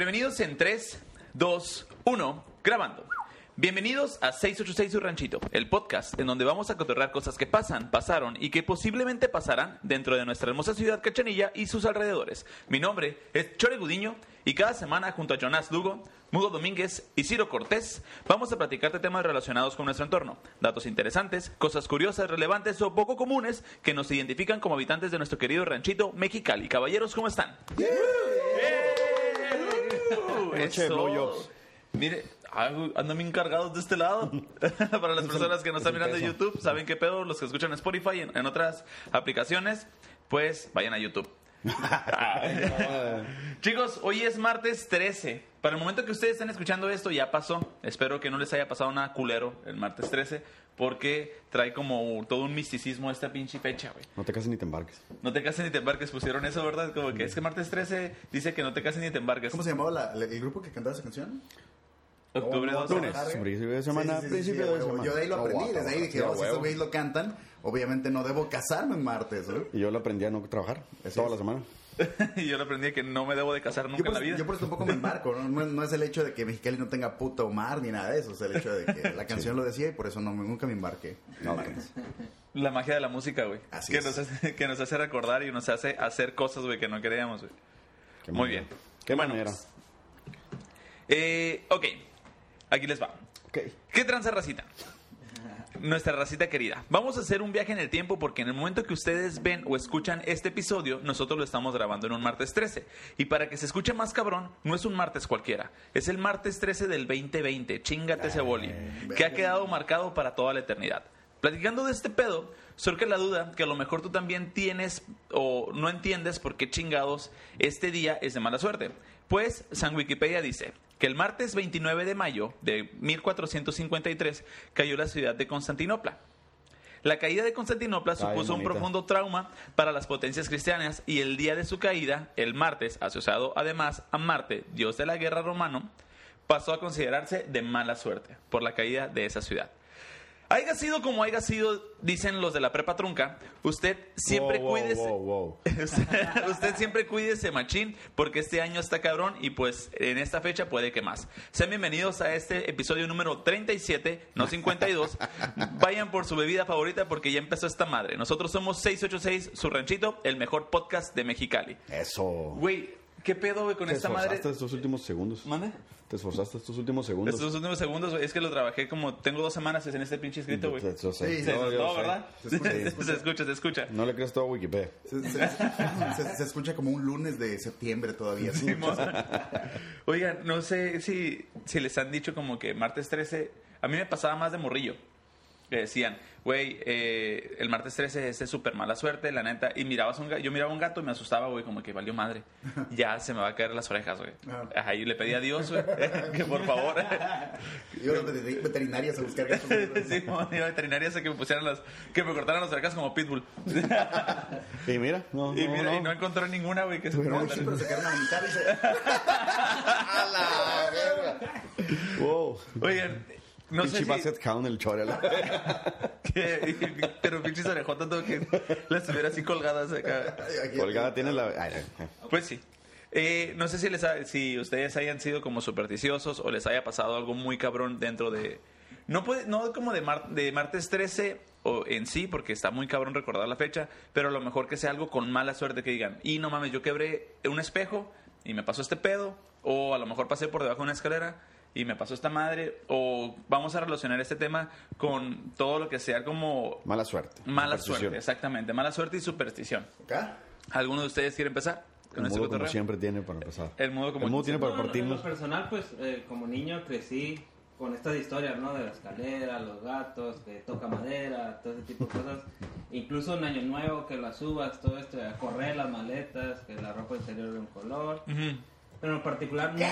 Bienvenidos en 3, 2, 1, grabando. Bienvenidos a 686 Su Ranchito, el podcast en donde vamos a cotorrear cosas que pasan, pasaron y que posiblemente pasarán dentro de nuestra hermosa ciudad Cachanilla y sus alrededores. Mi nombre es Chore Gudiño y cada semana junto a Jonás Lugo, Mugo Domínguez y Ciro Cortés vamos a platicar de temas relacionados con nuestro entorno, datos interesantes, cosas curiosas, relevantes o poco comunes que nos identifican como habitantes de nuestro querido ranchito Mexicali. Caballeros, ¿cómo están? Noche de blowjobs. Mire, andan bien cargados de este lado. Para las personas que nos están mirando en YouTube, saben qué pedo, los que escuchan Spotify y en, en otras aplicaciones, pues vayan a YouTube. Chicos, hoy es martes 13. Para el momento que ustedes estén escuchando esto, ya pasó. Espero que no les haya pasado nada culero el martes 13, porque trae como todo un misticismo esta pinche fecha, güey. No te cases ni te embarques. No te cases ni te embarques, pusieron eso, ¿verdad? Como que es que martes 13 dice que no te cases ni te embarques. ¿Cómo se llamaba la- la- el grupo que cantaba esa canción? Octubre Oh, 12. Lunes. trabajar, ¿eh? principio de semana, Sí, sí, sí, principio sí, de semana. Yo de ahí lo aprendí, guau, desde ahí dije, oh, si estos güeyes lo cantan, obviamente no debo casarme en martes, ¿no? Y yo lo aprendí a no trabajar toda es. la semana. y yo lo aprendí que no me debo de casar nunca en la vida. yo por eso tampoco me embarco, ¿no? No, es- no es el hecho de que Mexicali no tenga puta o mar ni nada de eso, es el hecho de que la canción lo decía y por eso no, me- nunca me embarqué. Ok. martes. La magia de la música, güey. Así que es. Nos hace, que nos hace recordar y nos hace hacer cosas, güey, que no queríamos, güey. Qué Muy manera. bien. Qué Bueno, manera. Eh, ok, aquí les va. Ok. ¿Qué tranza racita? Nuestra racita querida. Vamos a hacer un viaje en el tiempo porque en el momento que ustedes ven o escuchan este episodio, nosotros lo estamos grabando en un martes 13. Y para que se escuche más cabrón, no es un martes cualquiera. Es el martes 13 del 2020. Chingate ese boli. Que ha quedado marcado para toda la eternidad. Platicando de este pedo, surge la duda que a lo mejor tú también tienes o no entiendes por qué chingados este día es de mala suerte. Pues San Wikipedia dice que el martes 29 de mayo de 1453 cayó la ciudad de Constantinopla. La caída de Constantinopla supuso un profundo trauma para las potencias cristianas y el día de su caída, el martes, asociado además a Marte, dios de la guerra romano, pasó a considerarse de mala suerte por la caída de esa ciudad. Haya sido como haya sido, dicen los de la prepa trunca, usted siempre Wow, wow, cuídese. wow, usted, usted siempre cuídese, machín, porque este año está cabrón y pues en esta fecha puede que más. Sean bienvenidos a este episodio número 37, no 52. Vayan por su bebida favorita porque ya empezó esta madre. Nosotros somos 686, su ranchito, el mejor podcast de Mexicali. Eso. Güey, ¿qué pedo, güey, con Te esta madre? esforzaste estos últimos segundos. ¿Mande? Te esforzaste estos últimos segundos. Estos últimos segundos, güey, es que lo trabajé como. Tengo dos semanas en este pinche escrito, güey. Yo- yo sé. Sí, Se No, yo notó, sé. ¿verdad? Se escucha, se escucha. se escucha, se escucha. No le crees todo a Wikipedia. Se, se- se- se escucha como un lunes de septiembre todavía. ¿sí? Oigan, no sé si, si les han dicho como que martes 13. A mí me pasaba más de morrillo. Que decían, güey, eh, el martes 13 es de súper mala suerte, la neta. Y mirabas un gato, yo miraba un gato y me asustaba, güey, como que valió madre. Ya se me va a caer las orejas, güey. Ajá. Ahí le pedí a Dios, güey, que por favor. Y ahora veter- veterinarias a buscar gatos. sí, iba a veterinaria que me pusieran las, que me cortaran las orejas como pitbull. Y mira, no, Y no, mira, no. y no encontré ninguna, güey, que se sí, pero se quedaron a mitad y se... ¡A la verga! Wow. Oigan, no sé Pinche si... Basset Hound el pero pinches orejotas tengo que las tuviera así colgadas acá. Colgada tiene la... ay, ay, Pues sí. Eh, no sé si, les ha- si ustedes hayan sido como supersticiosos o les haya pasado algo muy cabrón dentro de... No, puede, no como de, mar- de martes 13 o en sí, porque está muy cabrón recordar la fecha, pero a lo mejor que sea algo con mala suerte que digan, y no mames, yo quebré un espejo y me pasó este pedo, o a lo mejor pasé por debajo de una escalera y me pasó esta madre, o vamos a relacionar este tema con todo lo que sea como Mala suerte. mala suerte, exactamente, mala suerte y superstición. ¿Acá? ¿Alguno de ustedes quiere empezar con El este mudo como siempre tiene para empezar. El mudo como El mudo tiene para No, no, en partirnos. lo personal, pues, eh, como niño crecí con estas historias, ¿no? De la escalera, los gatos, que toca madera, todo ese tipo de cosas. Incluso en Año Nuevo, que las subas, todo esto, a correr las maletas, que la ropa interior de un color. Ujú. Pero en particular, no.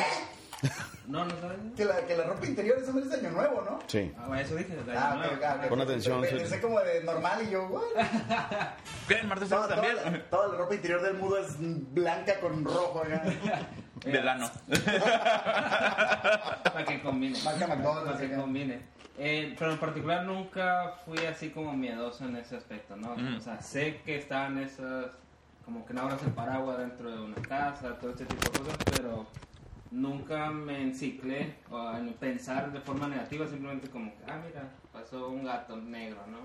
No, no sabes. Que la, que la ropa interior, eso no es de año nuevo, ¿no? Sí. Ah, eso dije, de Año Ah, Nuevo. ok, ok, ok. Pon atención, Pensé sí. como de normal y yo? ¿Qué? ¿El martes Toda, 13 toda la, también? toda la ropa interior del mudo es blanca con rojo acá. De lano. Para que combine. Marca McDonald's, Para que combine. Eh, pero en particular nunca fui así como miedoso en ese aspecto, ¿no? Ujú. O sea, sé que están esas, como que no abras el paraguas dentro de una casa, todo este tipo de cosas, pero nunca me enciclé o en pensar de forma negativa, simplemente como que, ah, mira, pasó un gato negro, ¿no?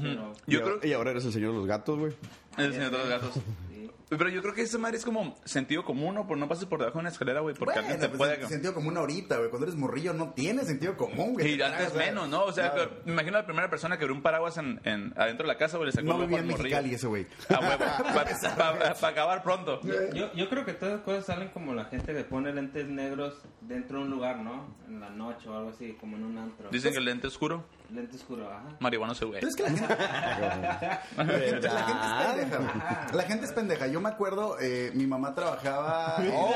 Pero, Yo y, creo ahora- y ahora eres el señor de los gatos, güey. El señor de los gatos. Pero yo creo que esa madre es como sentido común, ¿no? Por no pases por debajo de una escalera, güey, porque Bueno, alguien te pues, puede... en sentido común ahorita, güey. Cuando eres morrillo no tiene sentido común, güey. Y Te antes menos, ¿no? O sea, claro. me imagino la primera persona que abrió un paraguas en, en- adentro de la casa, güey, le sacó No en morrillo. Mexicali ese güey. A huevo, para acabar pronto. Yo, yo creo que todas esas cosas salen como la gente que pone lentes negros dentro de un lugar, ¿no? En la noche o algo así, como en un antro. Dicen que el lente oscuro, Lente oscuro, ajá. marihuana se ve. Pero es que la gente, la gente, la gente es pendeja. güey. La gente es pendeja. Yo me acuerdo, eh, mi mamá trabajaba. ¡Oh,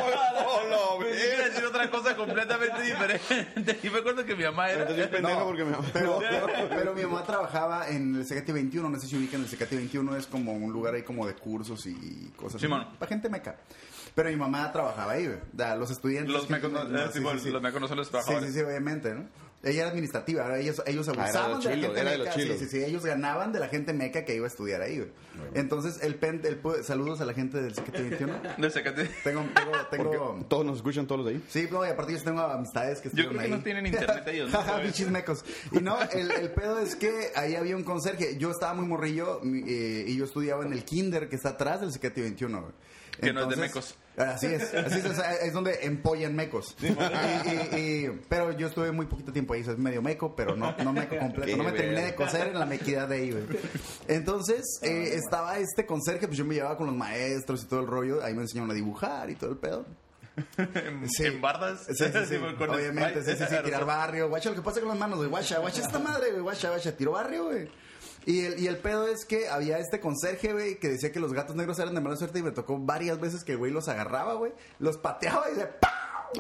no, no, Iba a decir otra cosa completamente diferente. Y me acuerdo que mi mamá era... Entonces No, porque. Pero, pero mi mamá trabajaba en el Secati 21, no sé si ubican el Secati 21, es como un lugar ahí como de cursos y cosas Sí, así. Para gente meca. Pero mi mamá trabajaba ahí, güey. Da, Los estudiantes. Los mecos no, no, sí, tipo, sí, sí. los mecos no son los Sí, trabajadores. sí, sí, obviamente, ¿no? Ella era administrativa, ahora ellos, ellos Ah, era de abusaban de la gente era de los meca. Sí, sí, sí, ellos ganaban de la gente meca que iba a estudiar ahí, güey. Entonces, el pen, el, pu- saludos a la gente del Secati 21. De Zacate- Tengo, tengo, tengo... todos nos escuchan, todos los de ahí. Sí, no, y aparte yo tengo amistades que Yo creo estuvieron que ahí. no tienen internet ellos, ¿no? Jaja, Pinches mecos. Y no, el, el pedo es que ahí había un conserje. Yo estaba muy morrillo mi- eh, y yo estudiaba en el kinder que está atrás del Secati 21. güey. Que no es de mecos. Así es, así es, o sea, es donde empollan mecos. Y- y- y- pero yo estuve muy poquito tiempo ahí, es medio meco, pero no, no meco completo. No me terminé de coser en la mequidad de ahí, güey. Entonces, eh, estaba este conserje, pues yo me llevaba con los maestros y todo el rollo. Ahí me enseñaron a dibujar y todo el pedo. En, Sí. en bardas. Sí, sí, sí. Obviamente, sí, sí, sí, tirar barrio. Guacha, lo que pasa con las manos, güey. Guacha, guacha esta madre, güey. Guacha, guacha, tiro barrio, güey. Y el, y el pedo es que había este conserje, güey, que decía que los gatos negros eran de mala suerte y me tocó varias veces que el güey los agarraba, güey, los pateaba y le ¡pau!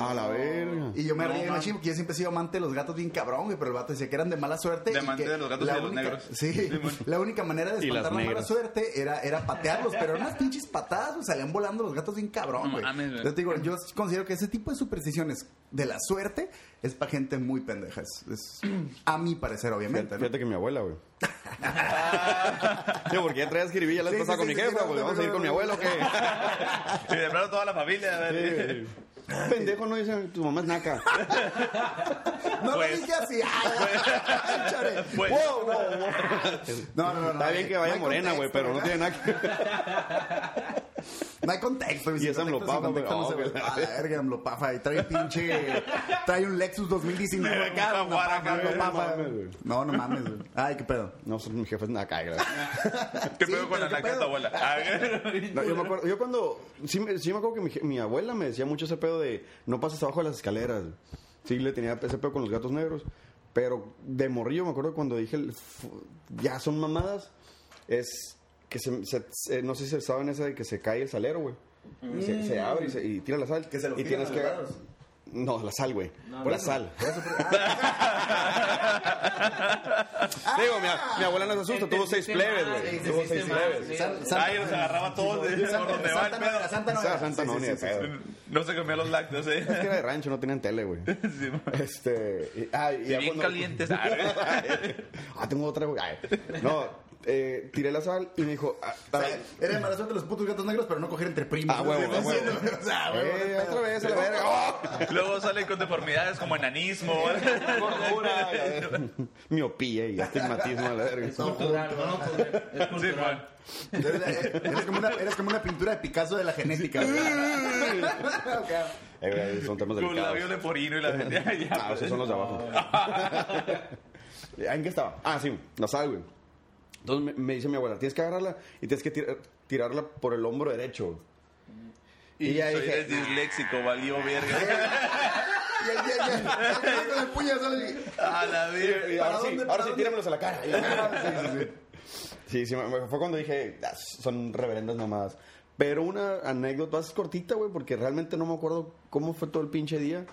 A la verga. Y yo me No, reía machín porque yo siempre he sido amante de los gatos bien cabrón, güey, pero el vato decía que eran de mala suerte. De y amante de los gatos y la de los única- negros. Sí, la única manera de espantar la mala suerte era, era patearlos, pero eran unas pinches patadas, güey, salían volando los gatos bien cabrón, No güey. Yo te digo, yo considero que ese tipo de supersticiones de la suerte es para gente muy pendeja. Es, es- a mi parecer, obviamente. Fíjate, ¿no? fíjate que mi abuela, güey. Sí, porque ya traías jiribilla la Sí, vez pasada con mi jefa, pues vamos a ir con mi abuelo. ¿qué? Y de plano toda la familia. a ver. Pendejo, no dice, tu mamá es naca. No Pues- lo dije así. Pues-. No, no, no. Está bien que vaya morena, güey, pero no tiene nada que No hay contexto. Y sin es Amlopafa, güey. no se ve. la- A la verga, Amlopafa. Y trae pinche... Trae un Lexus 2019 acá. Amlopafa, güey. No mames, güey. No, no mames, güey. Ay, qué pedo. No, pues, mi jefa es naca, güey. ¿Qué Sí, pedo con la ¿qué naca de tu abuela? Ah, No, yo me acuerdo, yo cuando, sí, me- sí me acuerdo que mi, je- mi abuela me decía mucho ese pedo de no pases abajo de las escaleras. Sí, le tenía ese pedo con los gatos negros. Pero de morrillo me acuerdo cuando dije, ya son mamadas, es que se, se- se- no sé si saben esa de que se cae el salero, güey. Y Se, se abre y, se- y tira la sal. Que se lo y tienes que... lados. No, la sal, güey. No, Por la no. sal. Por eso, ah, Digo, mi, mi abuela no se asusta, tuvo seis plebes, güey. Tuvo seis plebes. Ay, los agarraba todos de por donde va el pedo. Santa no. Santa no, ni de pedo. No se comía los lácteos, ¿eh? Es que era de rancho, no tenían tele, güey. Sí. Este. y- ah, y bien cuando- calientes. Ah, ah, tengo otra, güey. Ay. No, eh, tiré la sal y me dijo. ah, O sea, era de mala suerte los putos gatos negros, pero no coger entre primos. Ah, huevo, ¿no? ah, huevo. O sea, huevo, eh, otra vez a la verga. ¡Oh! Luego salen con deformidades como enanismo. Gordura, miopía y astigmatismo a la verga. Es cultural, no, pues, es Sí, cultural. man. Eres, eres como una, eres como una pintura de Picasso de la genética. güey. Ok. Eh, son temas Con delicados. labio leporino y la gente. Ah, esos son los de abajo. ¿En qué estaba? Ah, sí, la sal, güey. Entonces me, dice mi abuela, tienes que agarrarla y tienes que tir- tirarla por el hombro derecho. Y, Y ya soy dije, disléxico, valió verga. A la verga. y ¿Para ahora sí, ahora sí, tíramelos a la cara. "Ah, sí, sí, sí". Sí, sí, me- me- fue cuando dije, "Ah, son reverendas mamadas. Pero una anécdota es cortita, güey, porque realmente no me acuerdo cómo fue todo el pinche día.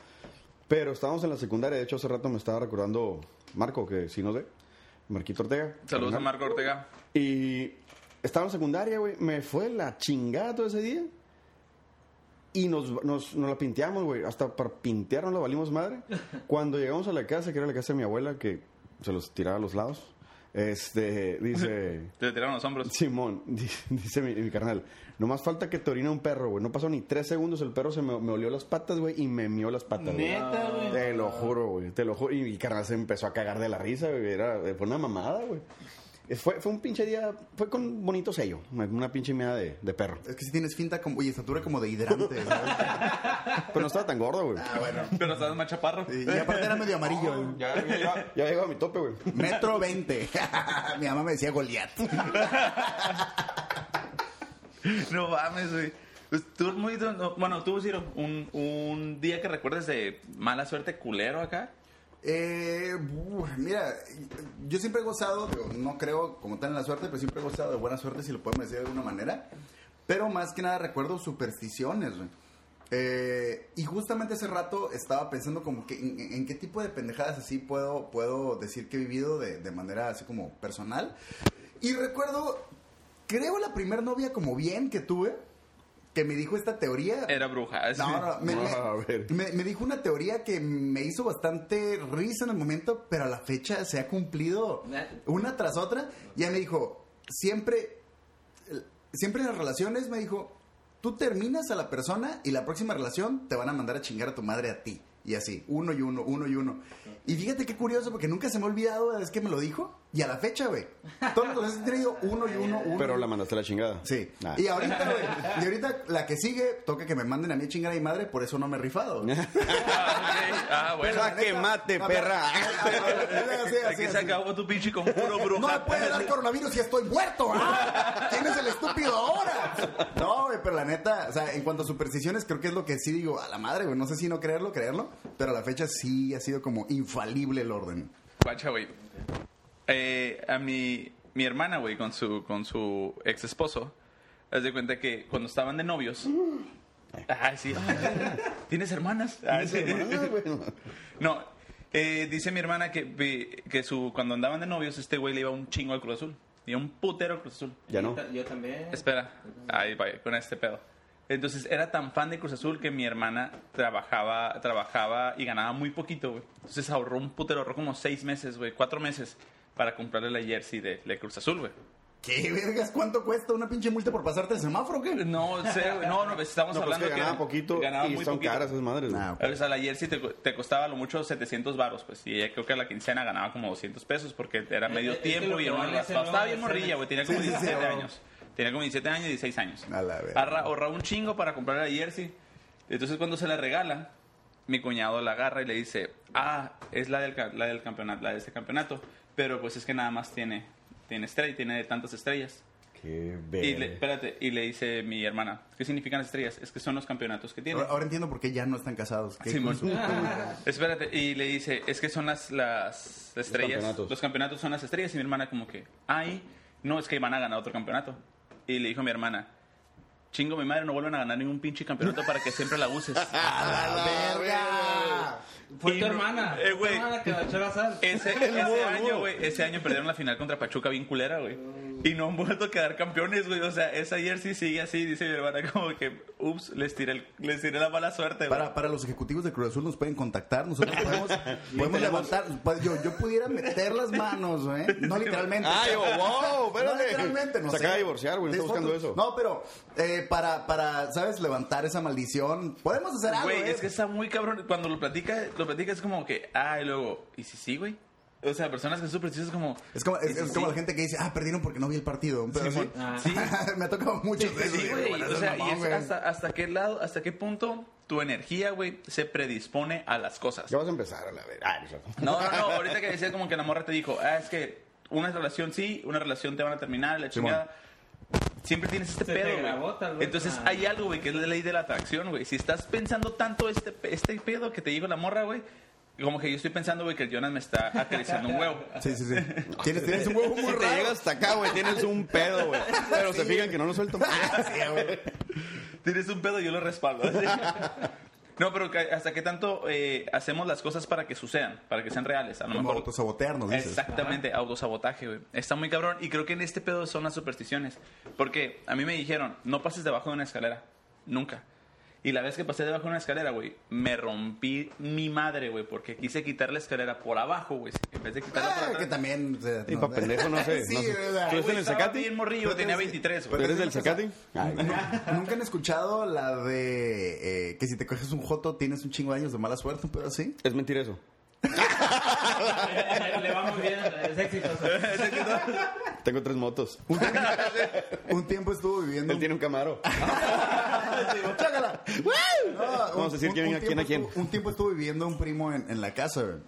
Pero estábamos en la secundaria, de hecho hace rato me estaba recordando Marco, que sí no sé, Marquito Ortega. Saludos a. Marco Ortega. Y estaba en secundaria, güey, me fue la chingada todo ese día. Y nos, nos, nos la pinteamos, güey. Hasta para pintear nos la valimos madre. Cuando llegamos a la casa, que era la casa de mi abuela, que se los tiraba a los lados. Este, dice... Te tiraron los hombros. Simón, di- dice mi, mi carnal, nomás falta que te orina un perro, güey. No pasó ni tres segundos, el perro se me, me olió las patas, güey, y me mió las patas, güey. Neta, güey. Te lo juro, güey, te lo juro. Y mi carnal se empezó a cagar de la risa, güey. Era, fue una mamada, güey. Fue, fue un pinche día, fue con bonito sello, una pinche meada de, de perro. Es que si tienes finta como, y estatura como de hidrante, ¿sabes? Pero no estaba tan gordo, güey. Ah, bueno. Pero estás más chaparro. Y, y aparte era medio amarillo. ¿eh? Ya, ya, ya, ya llegó a mi tope, güey. Metro 20. Mi mamá me decía Goliat. No mames, güey. Pues, Tú muy, no, bueno, tú, Ciro, un, un día que recuerdes de mala suerte culero acá. Eh, mira, yo siempre he gozado, no creo como tal en la suerte, pero siempre he gozado de buena suerte, si lo podemos decir de alguna manera. Pero más que nada recuerdo supersticiones. Eh, y justamente hace rato estaba pensando como que en, en qué tipo de pendejadas así puedo, puedo decir que he vivido de, manera así como personal. Y recuerdo, creo la primer novia como bien que tuve, que me dijo esta teoría. Era bruja. No, no, me, No, me- a ver. me- me dijo una teoría que me hizo bastante risa en el momento, pero a la fecha se ha cumplido una tras otra. Y ella me dijo, siempre, siempre en las relaciones, me dijo, tú terminas a la persona y la próxima relación te van a mandar a chingar a tu madre a ti. Y así, uno y uno, uno y uno. Y fíjate qué curioso, porque nunca se me ha olvidado es que me lo dijo. Y a la fecha, güey. Todos los he tenido uno y uno, uno. Pero y la mandaste a la chingada. Sí. Ah. Y ahorita, güey, y ahorita la que sigue, toca que me manden a mí a chingar a mi madre, por eso no me he rifado. Ah, ok. Ah, bueno. Pero- que mate, perra. Así, así, Aquí se acabó tu pinche conjuro, No me bruja. puede dar coronavirus si estoy muerto. ¿ah? ¿Quién es el estúpido ahora? No, güey, pero la neta, o sea, en cuanto a supersticiones, creo que es lo que sí digo, a la madre, güey. No sé si no creerlo, creerlo, pero a la fecha sí ha sido como infalible el orden. Guacha, güey. Eh, a mi, mi hermana, güey, con su, con su ex esposo, haz de cuenta que cuando estaban de novios. Ay, sí. ¿Tienes hermanas? Ah, sí. No, eh, dice mi hermana que, que su, cuando andaban de novios, este güey le iba un chingo al Cruz Azul. Iba un putero al Cruz Azul. Ya no. Yo también. Espera, ahí va, con este pedo. Entonces era tan fan de Cruz Azul que mi hermana trabajaba, trabajaba y ganaba muy poquito, güey. Entonces ahorró un putero, ahorró como seis meses, güey, cuatro meses para comprarle la jersey de, de Cruz Azul, güey. ¿Qué vergas? ¿Cuánto cuesta una pinche multa por pasarte el semáforo o qué? No sé, güey, no, no, estamos No, pues hablando que ganaba era- poquito ganaba y muy son poquito. caras esas madres. güey. Ah, O sea, la jersey te, te costaba lo mucho 700 varos, pues. Y ella creo que a la quincena ganaba como 200 pesos porque era medio es que tiempo y que es el raspado. Estaba bien morrilla, güey. Tenía como Sí, sí, sí, 17 güey. años. Tenía como 17 años y 16 años. A la verga. Arra- Ahorraba un chingo para comprar la jersey. Entonces, cuando se la regala, mi cuñado la agarra y le dice: Ah, es la del, la del campeonato, la de este campeonato. Pero pues es que nada más tiene, tiene estrella, tiene tantas estrellas. Qué Y le, espérate, y le dice mi hermana: ¿Qué significan las estrellas? Es que son los campeonatos que tiene. Ahora, ahora entiendo por qué ya no están casados. Qué cool. Espérate, y le dice, es que son las, las estrellas. campeonatos. Los campeonatos son las estrellas. Y mi hermana como que, ay, no, es que van a ganar otro campeonato. Y le dijo a mi hermana, chingo mi madre, no vuelven a ganar ningún pinche campeonato para que siempre la uses. ¡A la verga! Fue Y tu hermana. eh, fue tu güey. hermana que la. Ese, ese año, güey, ese año perdieron la final contra Pachuca bien culera, güey. Y no han vuelto a quedar campeones, güey. O sea, esa jersey sigue así, dice mi hermana, como que, ups, les tiré, el- les tiré la mala suerte, güey. Para, para los ejecutivos de Cruz Azul nos pueden contactar, nosotros podemos, podemos levantar, pues, yo, yo pudiera meter las manos, ¿eh? No literalmente. Ay, oh, wow, espérate. No literalmente, no Se sé. acaba de divorciar, güey, no está Es buscando eso. No, pero eh, para, para, ¿sabes? Levantar esa maldición, podemos hacer algo, Güey, ¿eh? es que está muy cabrón. Cuando lo platica, lo platica es como que, ah, y luego, ¿y si sí, güey? O sea, personas que son supersticiosas como... Es como, es, "¿Y si es como sí?". la gente que dice, ah, perdieron porque no vi el partido. Pero Simón. Ah. Sí, Me ha tocado mucho de eso. sí, güey. bueno, O sea, es y mamón, es güey. hasta, hasta qué lado, hasta qué punto tu energía, güey, se predispone a las cosas. Ya vas a empezar a la ver. Ay, no. No, no, ahorita que decía como que la morra te dijo, ah, es que una relación sí, una relación te van a terminar, la chingada. Siempre tienes este Se te pedo, grabó, güey. Entonces Ah. hay algo, güey, que es la ley de la atracción, güey. Si estás pensando tanto este, este pedo que te dijo la morra, güey, como que yo estoy pensando, güey, que el Jonas me está acariciando un huevo. Sí, sí, sí. Tienes, tienes un huevo muy Si te raro. llega hasta acá, güey, tienes un pedo, güey. Pero se fijan que no lo suelto. Sí, güey. Tienes un pedo, yo lo respaldo. No, pero hasta qué tanto eh, hacemos las cosas para que sucedan, para que sean reales. A lo Como mejor autosabotearnos, dices. Exactamente, autosabotaje, güey. Está muy cabrón. Y creo que en este pedo son las supersticiones. Porque a mí me dijeron, no pases debajo de una escalera. Nunca. Y la vez que pasé debajo de una escalera, güey, me rompí mi madre, güey, porque quise quitar la escalera por abajo, güey, en vez de quitarla por Ah, atrás. que también. o sea, Y no- pa' pendejo, no sé. sí, no sé. o sea, ¿Tú eres Güey, en el estaba Zacate? bien morrillo, tenía 23, ¿Tú güey. eres del Zacate? Ay, ¿Nunca han escuchado la de eh, que si te coges un joto tienes un chingo de años de mala suerte, un pedo así? Es mentira eso. Le, le va muy bien, es exitoso. Tengo tres motos. Un tiempo estuvo viviendo. Él tiene un camaro. ¡Chácala! No, Vamos a decir un- quién a quién a tiempo quién. estuvo- Un tiempo estuvo viviendo un primo en, en la casa.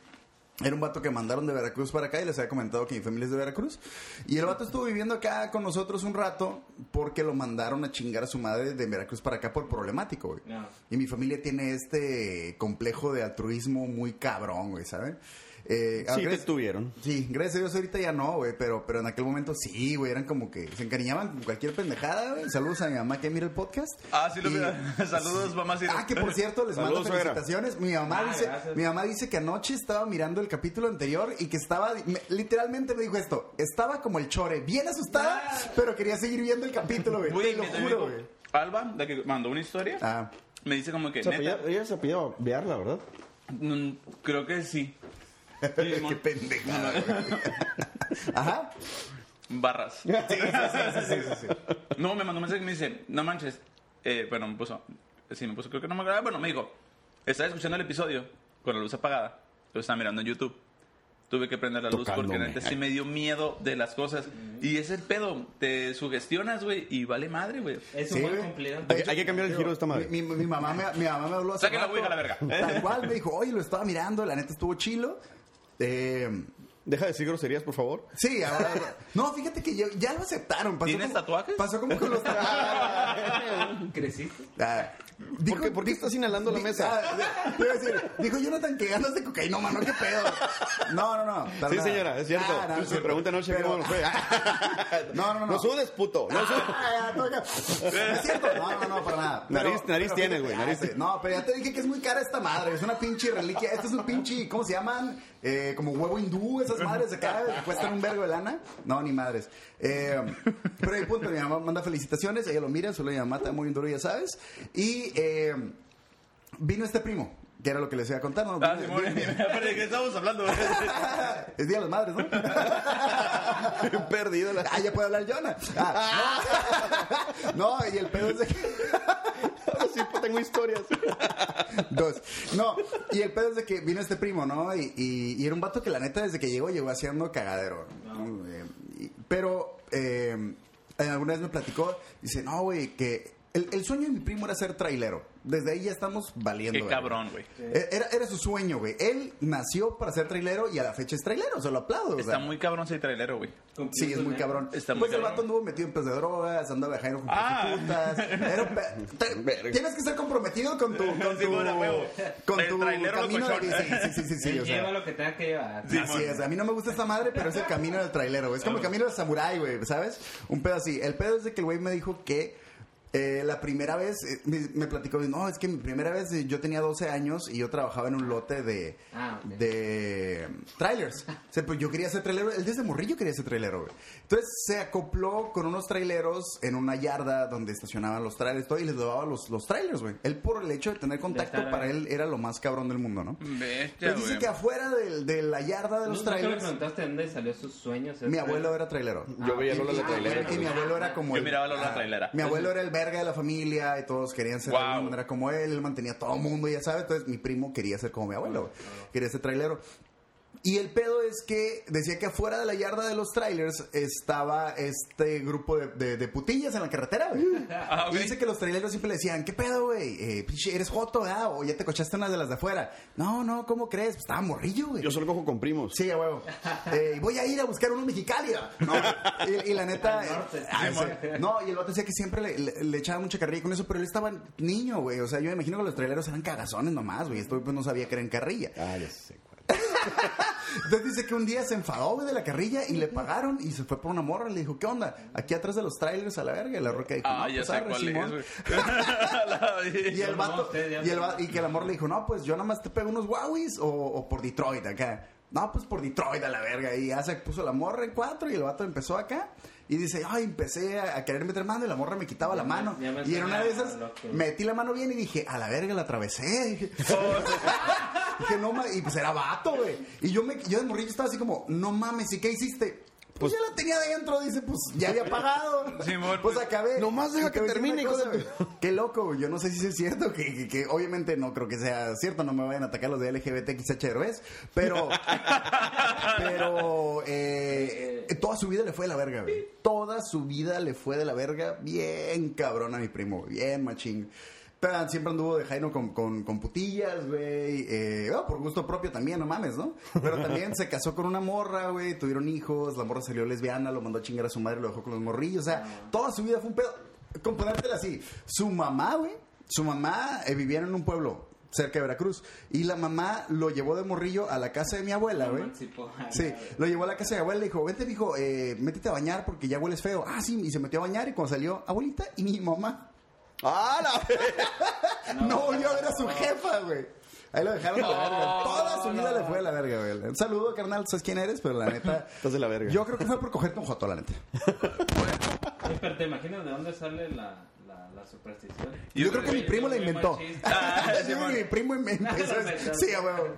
Era un vato que mandaron de Veracruz para acá y les había comentado que mi familia es de Veracruz. Y el vato estuvo viviendo acá con nosotros un rato porque lo mandaron a chingar a su madre de Veracruz para acá por problemático, güey. No. Y mi familia tiene este complejo de altruismo muy cabrón, güey, ¿sabes? Eh, ah, Sí, te tuvieron. Sí, gracias a Dios ahorita ya no, güey, pero, pero en aquel momento sí, güey, eran como que se encariñaban con cualquier pendejada, güey. Saludos a mi mamá que mira el podcast. Ah, sí lo Y- veo. Saludos, mamá. sí. Ah, que por cierto, les mando suegra. felicitaciones. Mi mamá, Ah, dice, gracias. mi mamá dice que anoche estaba mirando el capítulo anterior y que estaba, me- literalmente me dijo esto, estaba como el chore, bien asustada, pero quería seguir viendo el capítulo, güey. Te lo juro, güey. Alba, la que mandó una historia, Ah, me dice como que, Se neta, apellida- ella se apellida Bearla, ¿verdad? mm, creo que sí. qué pendejada, güey. Ajá. Barras. Sí, sí, sí, sí, sí, sí. No, me mandó un mensaje y me dice, no manches. Eh, bueno, me puso, sí, me puso, creo que no me acuerdo. Bueno, me dijo, estaba escuchando el episodio con la luz apagada. Lo estaba mirando en YouTube. Tuve que prender la luz porque Tocándome. neta sí me dio miedo de las cosas. Y es el pedo. Te sugestionas, güey, y vale madre, güey. Es un Sí, buen güey. cumplido. Hay que- hay que cambiar el giro de esta madre. Mi, mi- mi mamá, me, mi mamá me habló hace Saque la rato, ouija a la verga. Tal cual, me dijo, oye, lo estaba mirando, la neta estuvo chilo. Eh, Deja de decir groserías, por favor. sí, ahora... No, fíjate que ya, ya lo aceptaron. Pasó ¿Tienes como- tatuajes? Pasó como con los tatuajes. ¿Creciste? Ah, ¿Por qué- por qué estás inhalando la di- mesa? ah, decir, dijo Jonathan que ganas de cocaína, mano, qué pedo. No, no, no. Sí, nada. señora, es cierto. Ah, no, Se cierto. pregunta anoche cómo nos fue. No, no, no. No sudes, puto. No sudes. Ah. No es cierto. No, no, no, para nada. Nariz- nariz pero tienes, güey, nariz ah, sí. No, pero ya te dije que es muy cara esta madre. Es una pinche reliquia. Este es un pinche, ¿cómo se llaman? Eh, como huevo hindú, esas madres de acá que cuestan un vergo de lana. No, ni madres. Eh, pero el punto, mi mamá manda felicitaciones. Ella lo mira, solo mi mamá está muy duro, ya sabes. Y eh, vino este primo. Que era lo que les iba a contar, ¿no? Ah, Vino- ¿de qué estamos hablando? es Día de las Madres, ¿no? Perdido la... Ah, ya puede hablar Jonah. Ah, no. no, y el pedo es de que... sí, pues tengo historias. Dos. No, y el pedo es de que vino este primo, ¿no? Y, y- y era un vato que la neta desde que llegó llegó haciendo cagadero. ¿no? Eh, pero eh, alguna vez me platicó, dice, no, güey, que el, el sueño de mi primo era ser trailero. Desde ahí ya estamos valiendo. Qué cabrón, güey. Eh, Era, era su sueño, güey. Él nació para ser trailero y a la fecha es trailero, se lo aplaudo. o Está sea. muy cabrón ser trailero, güey. Sí, es muy cabrón. Está muy pues el cabrón. vato anduvo metido en pez de drogas, andaba viajando con Ah. prostitutas. Era un pe- te- Verga. Tienes que ser comprometido con tu, con tu, con El tu camino de sí, sí, sí, sí, o sea. lleva lo que tenga que llevar. Sí, Así es, a mí no me gusta esta madre, pero es el camino del trailero, güey. Es como el camino del samurái, güey, ¿sabes? Un pedo así. El pedo es de que el güey me dijo que eh, la primera vez, eh, me, me platicó, no, es que mi primera vez eh, yo tenía 12 años y yo trabajaba en un lote de, Ah, de trailers. O sea, pues yo quería ser trailero, él desde morrillo quería ser trailero, güey. Entonces se acopló con unos traileros en una yarda donde estacionaban los trailers todo, y les llevaba los, los trailers, güey. Él por el hecho de tener contacto, para él era lo más cabrón del mundo, ¿no? Bestia, dice güey. que afuera del- de, la yarda de ¿No, los ¿No te le trailers... preguntaste de dónde salió sus sueños? Mi abuelo era trailero. Yo veía Y- Lola la y- trailera. Y mi abuelo era como. Yo el- miraba a Lola la ah, trailera. Mi abuelo era el verga de la familia y todos querían ser de Wow. alguna manera como él. Él mantenía a todo el mundo, ya sabes. Entonces mi primo quería ser como mi abuelo. güey. Quería ser trailero. Y el pedo es que decía que afuera de la yarda de los trailers estaba este grupo de, de- de putillas en la carretera, güey. Ah. Y dice que los traileros siempre le decían, ¿qué pedo, güey? Eh, pinche, ¿Eres joto, ¿verdad? O ya te cochaste una de las de afuera. No, no, ¿cómo crees? Pues estaba morrillo, güey. Yo solo cojo con primos. Sí, a huevo. Eh, voy a ir a buscar uno mexicali. No, y, y la neta. Norte. ah, sí. no, y el vato decía que siempre le, le- le echaba mucha carrilla con eso, pero él estaba niño, güey. O sea, yo me imagino que los traileros eran cagazones nomás, güey. Esto pues no sabía que eran carrilla. Ah, ya sé. Entonces dice que un día se enfadó, güey, de la carrilla y le pagaron y se fue por una morra. Le dijo, ¿qué onda? Aquí atrás de los trailers a la verga. Y la roca dijo, Ah, no, ya pues, sé arre, cuál Simón. es, güey. Y el No, vato, y, el que el amor le dijo, no, pues yo nada más te pego unos Huawis o, o por Detroit acá. No, pues por Detroit a la verga. Y ya se puso la morra en cuatro y el vato empezó acá. Y dice, ay, empecé a, querer meter mano y la morra me quitaba la mano. ya me Y en una de esas loco. metí la mano bien y dije, a la verga la atravesé. Dije, dije, no mames. Y pues era vato, güey. Y yo, me, yo de morrillo estaba así como, no mames, ¿y qué hiciste? Pues, ya la tenía adentro, dice, pues ya había pagado. Simón. pues acabé. Nomás deja que termine, de. Qué loco, güey. Yo no sé si es cierto, que, que- que obviamente no creo que sea cierto, no me vayan a atacar los de LGBTXH pero, pero eh, toda su vida le fue de la verga, güey. Toda su vida le fue de la verga, bien cabrón a mi primo, bien machín. Siempre anduvo de Jaino con, con, con putillas, güey. Eh, bueno, por gusto propio también, no mames, ¿no? Pero también se casó con una morra, güey. Tuvieron hijos, la morra salió lesbiana, lo mandó a chingar a su madre, lo dejó con los morrillos. O sea, toda su vida fue un pedo. Componértela así. Su mamá, güey. Su mamá eh, vivía en un pueblo cerca de Veracruz. Y la mamá lo llevó de morrillo a la casa de mi abuela, güey. Sí, lo llevó a la casa de mi abuela y dijo, vente, dijo, eh, métete a bañar porque ya hueles feo. Ah, sí, y se metió a bañar y cuando salió, abuelita y mi mamá. ¡Ah, la No, volvió a ver a su jefa, güey. Ahí lo dejaron a la verga. Toda su vida le fue a la verga, güey. Un saludo, carnal. ¿Sabes quién eres? Pero la neta. Estás de la verga. Yo creo que fue por cogerte un joto, la neta. Oye, pero te imaginas de dónde sale la, la, la superstición. Yo, creo que mi primo la inventó. Ah, Yo creo que mi primo inventó. Sí, huevo.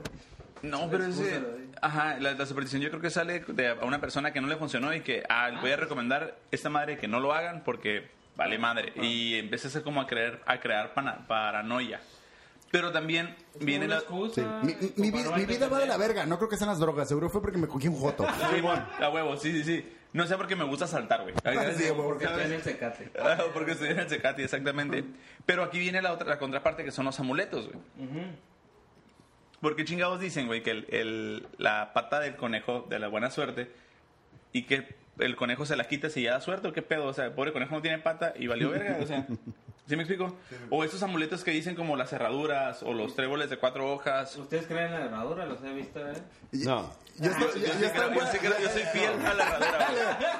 No, pero es... Expúsalo ahí. Ajá, la, la superstición yo creo que sale de a una persona que no le funcionó y que, ah, voy a recomendar esta madre que no lo hagan porque vale madre. Y empiezas a como a creer, a crear pana- paranoia. Pero también viene la... excusa, Mi, mi- mi vida, mi vida va de la verga. No creo que sean las drogas. Seguro fue porque me cogí un joto. Simón, a huevo, sí, sí, sí. No sé por qué me gusta saltar, güey. Sí, a huevo. Porque estoy en el secate. Ah, Porque estoy en el Tecate, exactamente. Pero aquí viene la otra, la contraparte que son los amuletos, güey. Ujú. Porque chingados dicen, güey, que el, el- la pata del conejo de la buena suerte y que el conejo se la quita si ya da suerte o qué pedo. O sea, el pobre conejo no tiene pata y valió verga. O sea, ¿sí me explico? O esos amuletos que dicen como las cerraduras o los tréboles de cuatro hojas. ¿Ustedes creen en la herradura? ¿Los he visto, eh? No. Yo estoy, Yo, yo, sí yo creo- estoy yo sí creo- yo soy fiel a la herradura,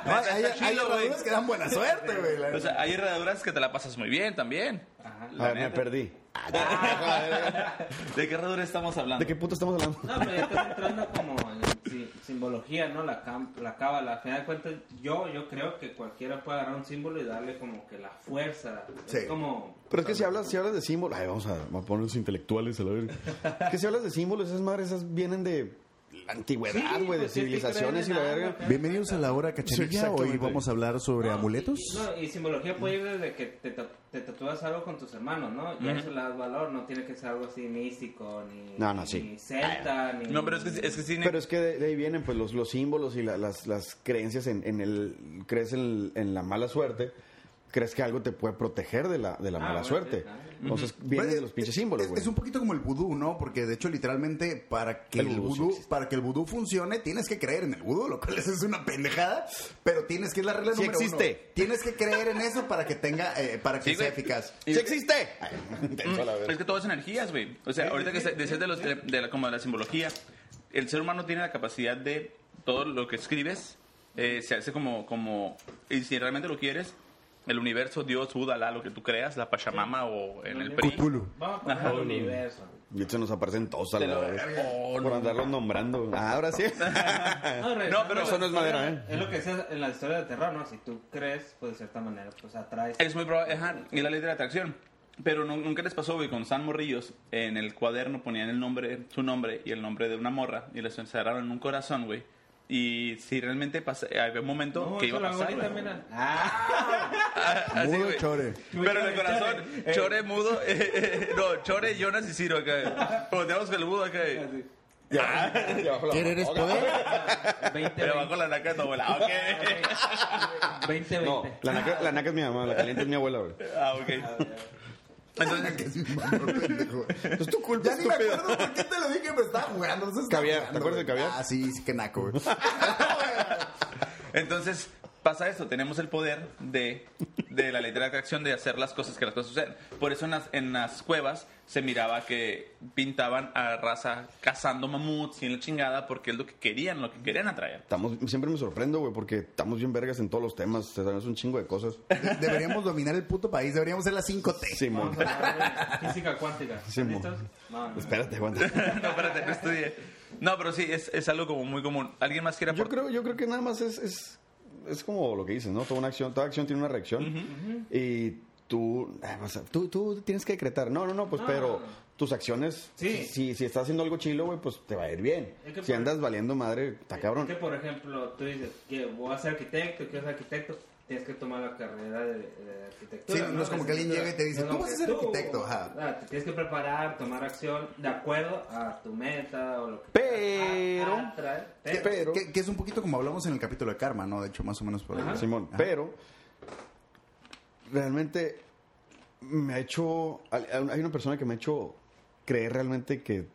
güey. Hay, herraduras que dan buena suerte, güey. O sea, hay herraduras que te la pasas muy bien también. Ajá. La A ver, me perdí. ¿De qué herradura estamos hablando? ¿De qué puto estamos hablando? No, pero ya estás entrando como en si- simbología, ¿no? La, la cábala. Al final de cuentas, yo, yo creo que cualquiera puede agarrar un símbolo y darle como que la fuerza. Sí. Es como... Pero es que si hablas, si hablas de símbolos, ay, vamos a, vamos a poner los intelectuales a la verga. Es que si hablas de símbolos, esas madres esas vienen de la antigüedad, Sí, güey, de pues, sí, es que civilizaciones y la verga. Bienvenidos a la hora Sí, cachanilla. exactamente. Hoy vamos a hablar sobre No, amuletos. Y, no, y simbología puede ir desde que te, te tatúas algo con tus hermanos, ¿no? Y a eso le das valor, no tiene que ser algo así místico, ni, No, no, sí. ni celta, ni... No, pero es que, es que sí. Pero es que de, de ahí vienen pues los, los símbolos y la- las, las creencias en, en el crees en, en la mala suerte, crees que algo te puede proteger de la, de la Ah, mala bueno, suerte. sí, claro. Entonces viene Pues, de los pinches es- símbolos, es, güey. es un poquito como el vudú, ¿no? Porque de hecho, literalmente, para que El el, vudú sí para que el vudú funcione, tienes que creer en el vudú, lo cual es una pendejada, pero tienes que es la regla Sí número existe. uno. Tienes que creer en eso para que tenga, eh, para que Sí, sea güey. eficaz. ¡Sí existe! Mm, Es que todo es energías, güey. O sea, ahorita que se- decías de, los, de, de la, como de la simbología, el ser humano tiene la capacidad de todo lo que escribes eh, se hace como, como, y si realmente lo quieres, el universo, Dios, Buda, Alá, lo que tú creas, la Pachamama o en el PRI. Cthulhu. Vamos a el universo. Y se nos aparecen todos a la verga. Oh, Por andarlos nombrando. Ah, ahora sí. regresando pero eso no es madera, ¿eh? Es lo que decías en la historia de terror, ¿no? Si tú crees, pues de cierta manera, pues atraes. Es muy probable, ajá, y la ley de la atracción. Pero nu- nunca les pasó, güey, con San Morrillos, en el cuaderno ponían el nombre, su nombre y el nombre de una morra, y les encerraron en un corazón, güey. Y si realmente pasa, había un momento No, que iba a pasar. Ah, Ah, así, Mudo chore. Pero en el corazón, Eh. Chore, Mudo, eh, eh, no, Chore, Jonas y Ciro acá. Que el Mudo acá. eh. ¿Quieres poder? 20, Pero bajo la naca de tu abuela. Ok. 20, 20. No, la naca, la naca es mi mamá, la caliente es mi abuela, güey. Ah, ok. Entonces, Es tu culpa, Ya ni me acuerdo por qué te lo dije, pero estaba jugando. Caviar, jugando, ¿te acuerdas de caviar? Ah, sí, sí, que naco, güey. entonces pasa esto, tenemos el poder de de la ley de la atracción de hacer las cosas que las cosas suceden. Por eso en las, en las cuevas se miraba que pintaban a raza cazando mamuts y en la chingada porque es lo que querían, lo que querían atraer. Estamos, siempre me sorprendo, güey, porque estamos bien vergas en todos los temas. Sabemos un chingo de cosas. De- Deberíamos dominar el puto país. Deberíamos ser las 5T. Simón. Física cuántica. ¿Listos? No, no. Espérate, aguanta. no, espérate, no estudié. No, pero sí, es, es algo como muy común. ¿Alguien más quiere Yo aportar? creo, yo creo que nada más es, es, es como lo que dices, ¿no? Toda una acción, toda acción tiene una reacción. Y tú, ay, o sea, tú, tú tienes que decretar. No, no, no, pues, No. pero tus acciones, Sí. si, si estás haciendo algo chilo, güey, pues te va a ir bien. Es que si andas valiendo madre, está cabrón. Es que, por ejemplo, tú dices que voy a ser arquitecto, quiero ser arquitecto, tienes que tomar la carrera de, de arquitectura. Sí, no es como que alguien llegue y te dice, No, "Tú vas a ser tú, arquitecto", ajá. ah, te tienes que preparar, tomar acción de acuerdo a tu meta o lo que Pero- a- a atraer. Que, Pero- que- que es un poquito como hablamos en el capítulo de Karma, ¿no? De hecho, más o menos por ahí. Simón, Ajá. pero realmente me ha hecho. Hay una persona que me ha hecho creer realmente que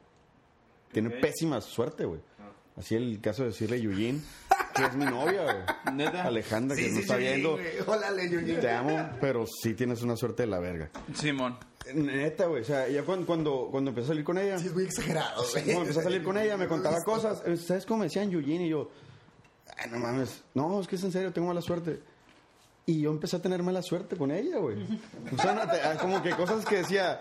tiene pésima suerte, güey. Ah. Así el caso de decirle Yuyin, que es mi novia, güey. ¿Neta? Alejandra, que Sí, no está sí, viendo. Leyo. Te amo, pero sí tienes una suerte de la verga. Simón. Neta, güey. O sea, ya cuando, cuando, cuando empecé a salir con ella. Sí, es muy exagerado, güey. Cuando empecé a salir con ella, me contaba cosas. Eh, ¿Sabes cómo me decían Yuyin? Y yo, ay, no mames. No, es que es en serio, tengo mala suerte. Y yo empecé a tener mala suerte con ella, güey. O sea, no, te- ah, como que cosas que decía,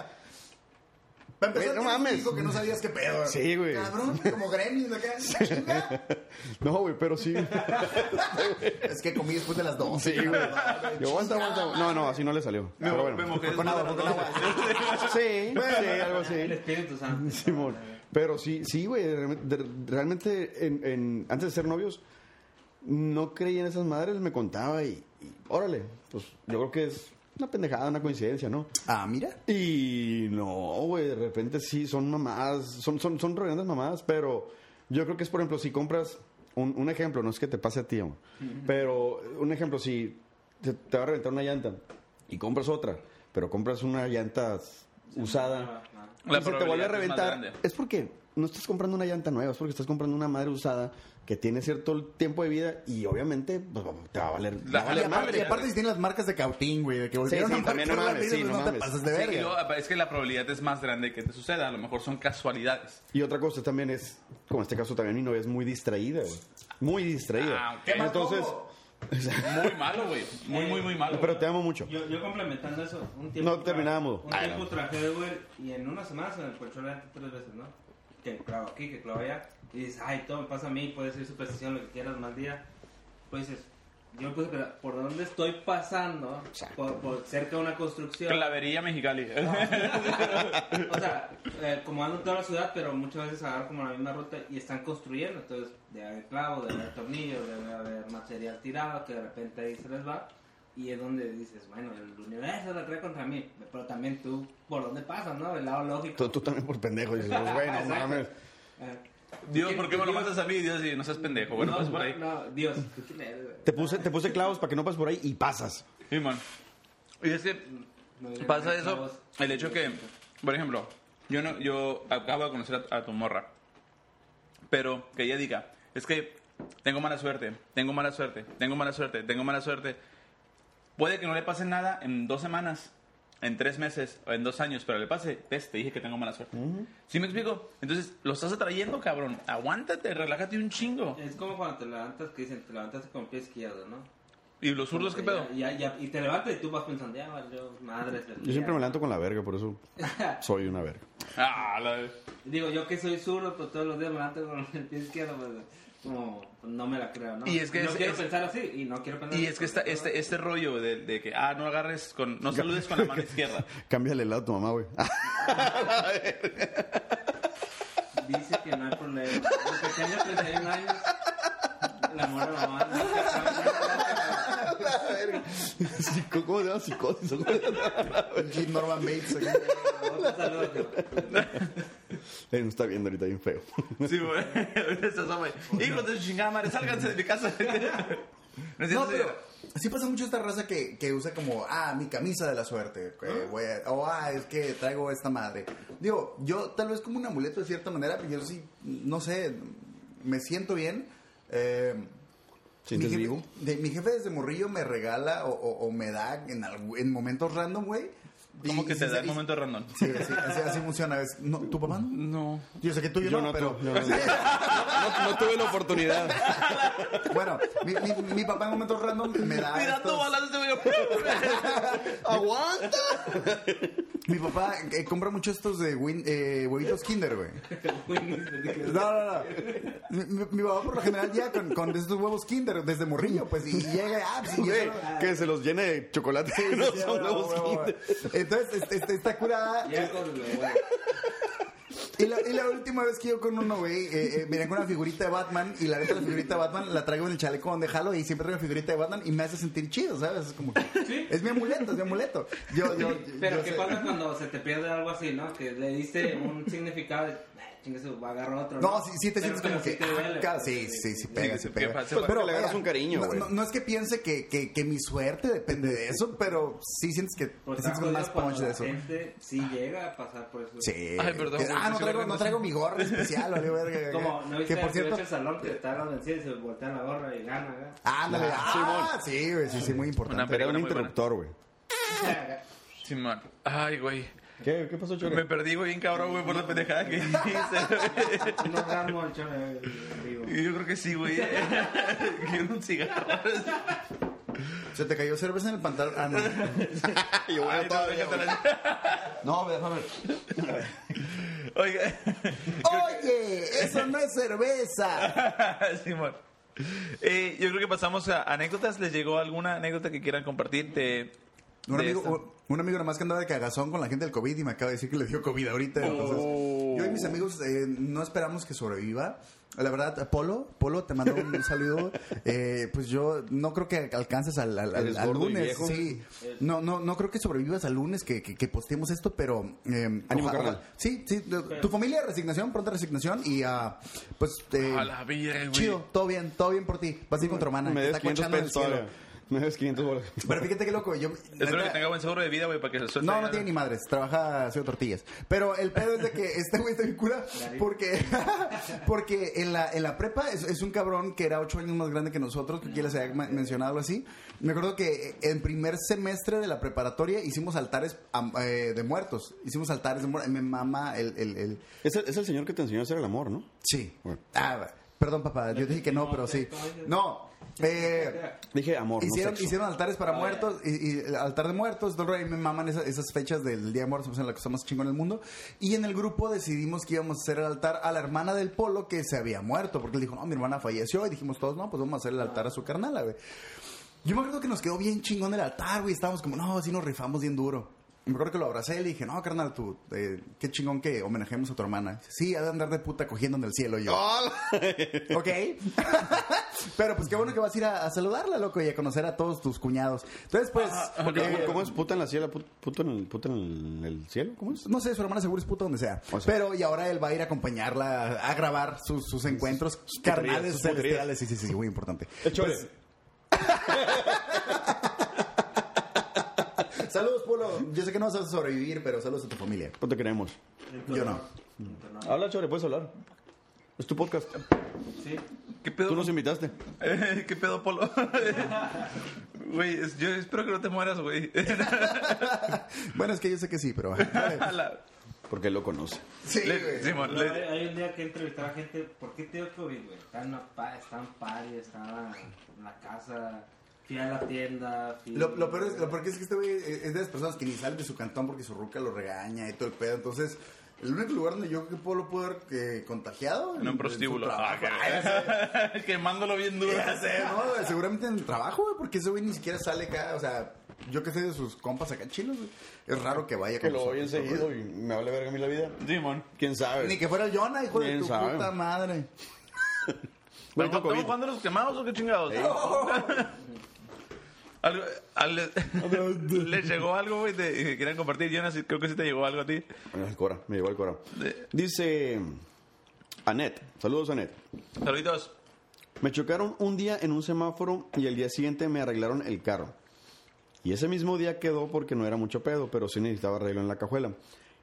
Para empezar, Güey, no mames. hijo que no sabías qué pedo. Sí, güey. Cabrón, como Gremlins acá. Chinga. no, güey, pero sí. Es que comí después de las 12. Sí, güey. Yo, aguanta, aguanta. No, no, así no le salió. Pero bueno. mojé Con agua, con agua. Sí, sí, algo El así. Espíritu Santo. Simón. Pero sí, sí, güey. realmente- de- Realmente, en, en- antes de ser novios, no creía en esas madres, me contaba y, y órale, pues yo creo que es una pendejada, una coincidencia, ¿no? Ah, mira. Y no, güey, de repente sí, son mamadas, son, son, son mamadas, pero yo creo que es, por ejemplo, si compras, un, un ejemplo, no es que te pase a ti, amor, pero un ejemplo, si te, te va a reventar una llanta y compras otra, pero compras una llanta usada, La y se te vuelve a es reventar, grande. es porque no estás comprando una llanta nueva, es porque estás comprando una madre usada que tiene cierto tiempo de vida y obviamente pues, te va a valer, La- va a valer aparte, madre. y aparte si tiene las marcas de Cautín, güey, de que volvieron sí, a también no mames, sí, pues no no te pases de Sí, verga. luego, es que la probabilidad es más grande que te suceda. A lo mejor son casualidades. Y otra cosa también es, como en este caso también mi novia es muy distraída, güey. Muy distraída. Ah, ok. Entonces, Muy malo, güey. Muy, muy, muy malo. pero te amo mucho. Yo, yo complementando eso, un tiempo. No terminábamos. Un tiempo trabajé Uber y en una semana se me ponchó la llanta tres veces, ¿no? Que clavo aquí, que clavo allá. Y dices, ay, todo me pasa a mí, puede ser superstición, lo que quieras, mal día. Pues dices, yo me puse a pensar, ¿por dónde estoy pasando? Por, por cerca de una construcción. Clavería Mexicali. O sea, eh, como ando en toda la ciudad, pero muchas veces agarro como la misma ruta y están construyendo. Entonces, debe haber clavos, debe haber tornillos, debe haber material tirado que de repente ahí se les va. Y es donde dices, bueno, el universo la trae contra mí. Pero también tú, ¿por dónde pasas, no? El lado lógico. Tú, tú también por pendejo dices, güey, no mames. Eh, Dios, ¿por qué me lo mandas a mí? Dios, y no seas pendejo. Bueno, no, pues por ahí. no, Dios, ¿tú quién eres, güey? Te puse, te puse clavos para que no pases por ahí y pasas. Sí, man. Y es que No, pasa eso, clavos. el hecho que, por ejemplo, yo no, yo acabo de conocer a, a tu morra, pero que ella diga, es que tengo mala suerte, tengo mala suerte, tengo mala suerte, tengo mala suerte. Puede que no le pase nada en dos semanas, en tres meses o en dos años, pero le pase, ves, te dije que tengo mala suerte. ¿Sí me explico? Entonces, lo estás atrayendo, cabrón. Aguántate, relájate un chingo. Es como cuando te levantas, que dicen, te levantaste con el pie izquierdo, ¿no? ¿Y los zurdos qué pedo? Ya, ya, y te levantas y tú vas pensando, ya valió madre. Yo siempre me levanto con la verga, por eso soy una verga. Ah, la... Digo, yo que soy zurdo, pues todos los días me levanto con el pie izquierdo, pues como pues, no me la creo, ¿no? Y es que no es- quiero es- pensar así y no quiero pensar Y es que esta, este, este rollo de, de que, ah, no agarres con, no saludes con la mano izquierda. Cámbiale el lado a tu mamá, güey. Dice que no hay problema. Aunque tenga 31 años, la amor a la mamá. no Sí, ¿Cómo se llama psicosis? El Jim Norman Bates. Eh, no está viendo ahorita bien feo. Sí, güey. Ahorita estás, güey. Hijos de chingada madre, sálganse de mi casa. No, No, pero sí pasa mucho esta raza que, que usa como, ah, mi camisa de la suerte, a- o ah, es que traigo esta madre. Digo, yo tal vez como un amuleto de cierta manera, pero yo sí, no sé, me siento bien. Eh, ¿Sientes mi jefe, vivo? de- mi jefe desde morrillo me regala o, o- o me da en, en momentos random, güey. ¿Cómo Y- que te da el momento random? Sí, así, así, así funciona. Es- no, ¿Tu papá no? No. Yo sé que tú y yo, Yo no, no, pero... yo no, no. No- no tuve la oportunidad. Bueno, mi, mi- mi papá en momentos random me da Tirando estos- balas de ¡Aguanta! Mi papá eh, compra mucho estos de win- eh, huevitos Kinder, güey. No, no, no. Mi, papá por lo general ya con, con estos huevos Kinder desde morrillo, pues, y llega, ah, pues, y Güey, eso- que se los llene de chocolate. no Sí, son huevo, huevos huevo, Kinder. Entonces, este, este, está curada. Ya con lo bueno. Y la, y la última vez que yo con uno, güey, eh, eh, venía con una figurita de Batman y la neta la figurita de Batman la traigo en el chaleco donde jalo y siempre traigo una figurita de Batman y me hace sentir chido, ¿sabes? Es como que- es mi amuleto, es mi amuleto. Yo, yo, Pero yo ¿qué sé- pasa cuando se te pierde algo así, no? Que le diste un significado de, "Ay, chingue su, agarro otro. No, sí, sí te Pero- sientes como pero sí que... te ah, pues, sí, sí, sí, pega, sí, sí, pega. Pues, pero le agarras un cariño, no, güey. no, no es que piense que, que, que mi suerte depende de eso, pero sí sientes que Pues te está sientes con más punch de la eso. gente sí llega a pasar por eso. Sí. Ay, perdón, ah, no sí, traigo, sí, no sí. traigo mi gorra especial, vale, verga. Como, ¿no viste Que por que cierto... el salón que está dando encima y se voltea la gorra y gana, ¿verdad? Ándale, Ah, ah, sí, güey, sí, sí, muy importante. Era un interruptor, güey. Simón. Ay, güey. ¿Qué, ¿Qué pasó, Chore? Me perdí, güey, bien cabrón, güey, por la pendejada que hice. Al vivo. Y Yo creo que sí, güey. Quiero un cigarro. Se te cayó cerveza en el pantalón. Ah, no. Yo voy a Ay, no, todavía, déjate güey. la- No, déjame. Oiga. Oye, eso no es cerveza. Simón. Eh, yo creo que pasamos a anécdotas. ¿Les llegó alguna anécdota que quieran compartir de, Un amigo, un, amigo nomás que andaba de cagazón con la gente del COVID y me acaba de decir que le dio COVID ahorita. Entonces, yo y mis amigos eh, no esperamos que sobreviva. La verdad, Polo, Polo, te mando un saludo. Eh, pues yo no creo que alcances al, lunes. Sí, no, no, no creo que sobrevivas al lunes que, que, que posteemos esto, pero eh, Ánimo, Sí, sí. Tu familia, resignación, pronta resignación y ah, pues eh, A la vida, güey. chido, todo bien, todo bien por ti. Vas a ir con tu hermana. Me que des está 500 cochando en el pesos Me des 500 bolas. Pero fíjate qué loco, yo... Espero que tenga buen seguro de vida, güey, para que se suelte. no, no tiene ni madres, trabaja haciendo tortillas. Pero el pedo es de que este güey está bien cura porque, porque en la, en la prepa es, es un cabrón que era ocho años más grande que nosotros, que les había ma- mencionado algo así. Me acuerdo que en primer semestre de la preparatoria hicimos altares eh, de muertos. Hicimos altares de muertos. Me mama el... el, el- Es el, es el señor que te enseñó a hacer el amor, ¿no? Sí. Bueno. Ah, perdón, papá, yo dije que no, pero sí. No, eh... Dije amor, Hicieron, no sexo. hicieron altares para Ah, muertos y, altar de muertos. Todo me maman esas, esas fechas del Día de Muertos, pues, en la que estamos chingón en el mundo. Y en el grupo decidimos que íbamos a hacer el altar a la hermana del Polo que se había muerto. Porque él dijo, no, mi hermana falleció. Y dijimos todos, no, pues vamos a hacer el altar a su carnal, güey. Yo me acuerdo que nos quedó bien chingón el altar, güey. Estábamos como, no, así nos rifamos bien duro. Me acuerdo que lo abracé y le dije, no, carnal, tú, eh, qué chingón que homenajemos a tu hermana. Sí, ha de andar de puta cogiendo en el cielo. Y yo, ok. Pero pues qué bueno que vas a ir a, a saludarla, loco, y a conocer a todos tus cuñados. Entonces, pues, eh, ¿Cómo es puta en la cielo? Put- ¿Puto en el, en cielo? ¿Cómo es? no sé, su hermana seguro es puta donde sea. O sea. Pero, y ahora él va a ir a acompañarla a grabar sus, sus encuentros carnales sus puterías. celestiales. Sí, sí, sí, muy importante. El. Pues, saludos, Polo. Yo sé que no vas a sobrevivir, pero saludos a tu familia. No te queremos. Yo no. Habla, Chore, puedes hablar. Es tu podcast. Sí. ¿Qué pedo? Tú nos invitaste. Eh, ¿Qué pedo, Polo? Güey, yo espero que no te mueras, güey. Bueno, es que yo sé que sí, pero... la- Porque él lo conoce. Sí, Le- güey. Simón, No, le- hay, hay un día que entrevistar a gente, ¿por qué te dio COVID, güey? Estaba en, estaba en party, estaba en la casa, fui a la tienda, fui... Lo, lo peor es, lo peor que es que este güey es de las personas que ni sale de su cantón porque su ruca lo regaña y todo el pedo. Entonces, el único lugar donde yo creo que Polo pudo haber eh, contagiado. En un su prostíbulo. trabajo. Ah, que- Quemándolo bien duro. Ya sé, ¿no? Seguramente en el trabajo, güey, porque ese güey ni siquiera sale acá. O sea, yo que sé de sus compas acá chilos, güey. Es raro que vaya Que con lo voy enseguido y me vale verga a mí la vida. Simón. ¿Quién sabe? Ni que fuera el Jonah, hijo de ¿Quién tu sabe? puta madre. ¿Estamos jugando los quemados o qué chingados? Algo- al- ¿Les llegó algo, güey, que quieran compartir? Jonas, creo que sí te llegó algo a ti. El Cora, me llegó el Cora. Dice Anet. Saludos, Anet. Saluditos. Me chocaron un día en un semáforo y el día siguiente me arreglaron el carro. Y ese mismo día quedó porque no era mucho pedo, pero sí necesitaba arreglo en la cajuela.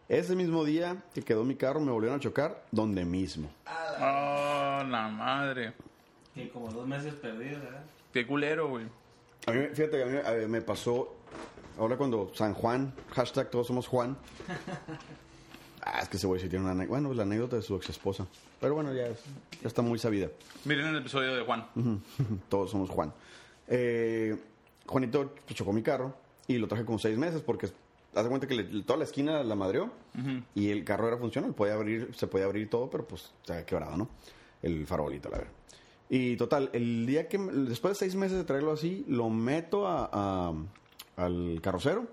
Ese mismo día que quedó mi carro me volvieron a chocar donde mismo. Oh, la madre. Que como dos meses perdidos, ¿verdad? Qué culero, güey. A mí, fíjate que a mí a ver, me pasó ahora cuando San Juan, hashtag todos somos Juan. Ah, es que ese güey sí tiene una anécdota. Bueno, la anécdota de su ex esposa. Pero bueno, ya, es- ya está muy sabida. Miren el episodio de Juan. Todos somos Juan. Eh, Juanito chocó mi carro y lo traje como seis meses porque hace cuenta que le- toda la esquina la madreó y el carro era funcional, podía abrir, se podía abrir todo, pero pues se había quebrado, ¿no? El farolito, la verdad. Y total, el día que, después de seis meses de traerlo así, lo meto a, a- al carrocero.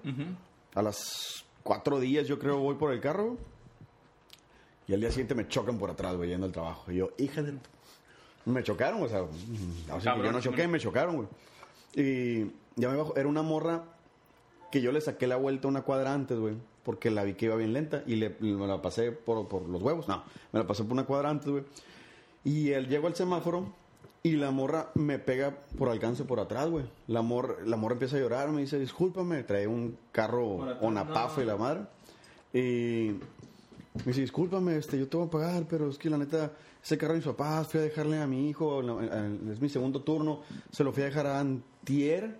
A las cuatro días yo creo voy por el carro. Y al día siguiente me chocan por atrás, güey, yendo al trabajo. Y yo, hija de... Me chocaron, o sea, mm, o sea, yo no choqué, me chocaron, güey. Y ya me bajo, era una morra que yo le saqué la vuelta una cuadra antes, güey, porque la vi que iba bien lenta y le, me la pasé por, por los huevos, no, me la pasé por una cuadra antes, güey. Y él llegó al semáforo y la morra me pega por alcance por atrás, güey. La morra, la morra empieza a llorar, me dice, discúlpame, trae un carro Onapafa no. y la madre. Y me dice, discúlpame, este, yo te voy a pagar, pero es que la neta, ese carro de mis papás, fui a dejarle a mi hijo, la- es mi segundo turno, se lo fui a dejar a Antier,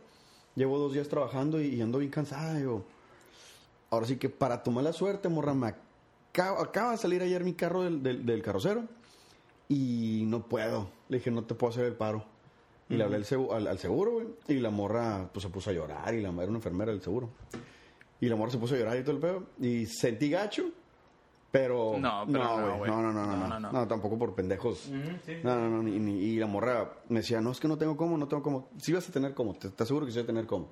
llevo dos días trabajando y, ando bien cansada, yo. Ahora sí que para tu mala suerte, morra, me acaba, acaba de salir ayer mi carro del, del, del carrocero y no puedo. Le dije, no te puedo hacer el paro. Y le hablé al, segu- al- al seguro, güey. Y la morra, pues se puso a llorar. Y la era una enfermera del seguro. Y la morra se puso a llorar y todo el pedo. Y sentí gacho. Pero. No, pero no, güey. No, no, no, no, No, no, no, no. No, tampoco por pendejos. Sí. No, no, no. ni- ni- y la morra me decía, no, es que no tengo cómo, no tengo cómo. Sí vas a tener cómo. Te, te aseguro que sí vas a tener cómo.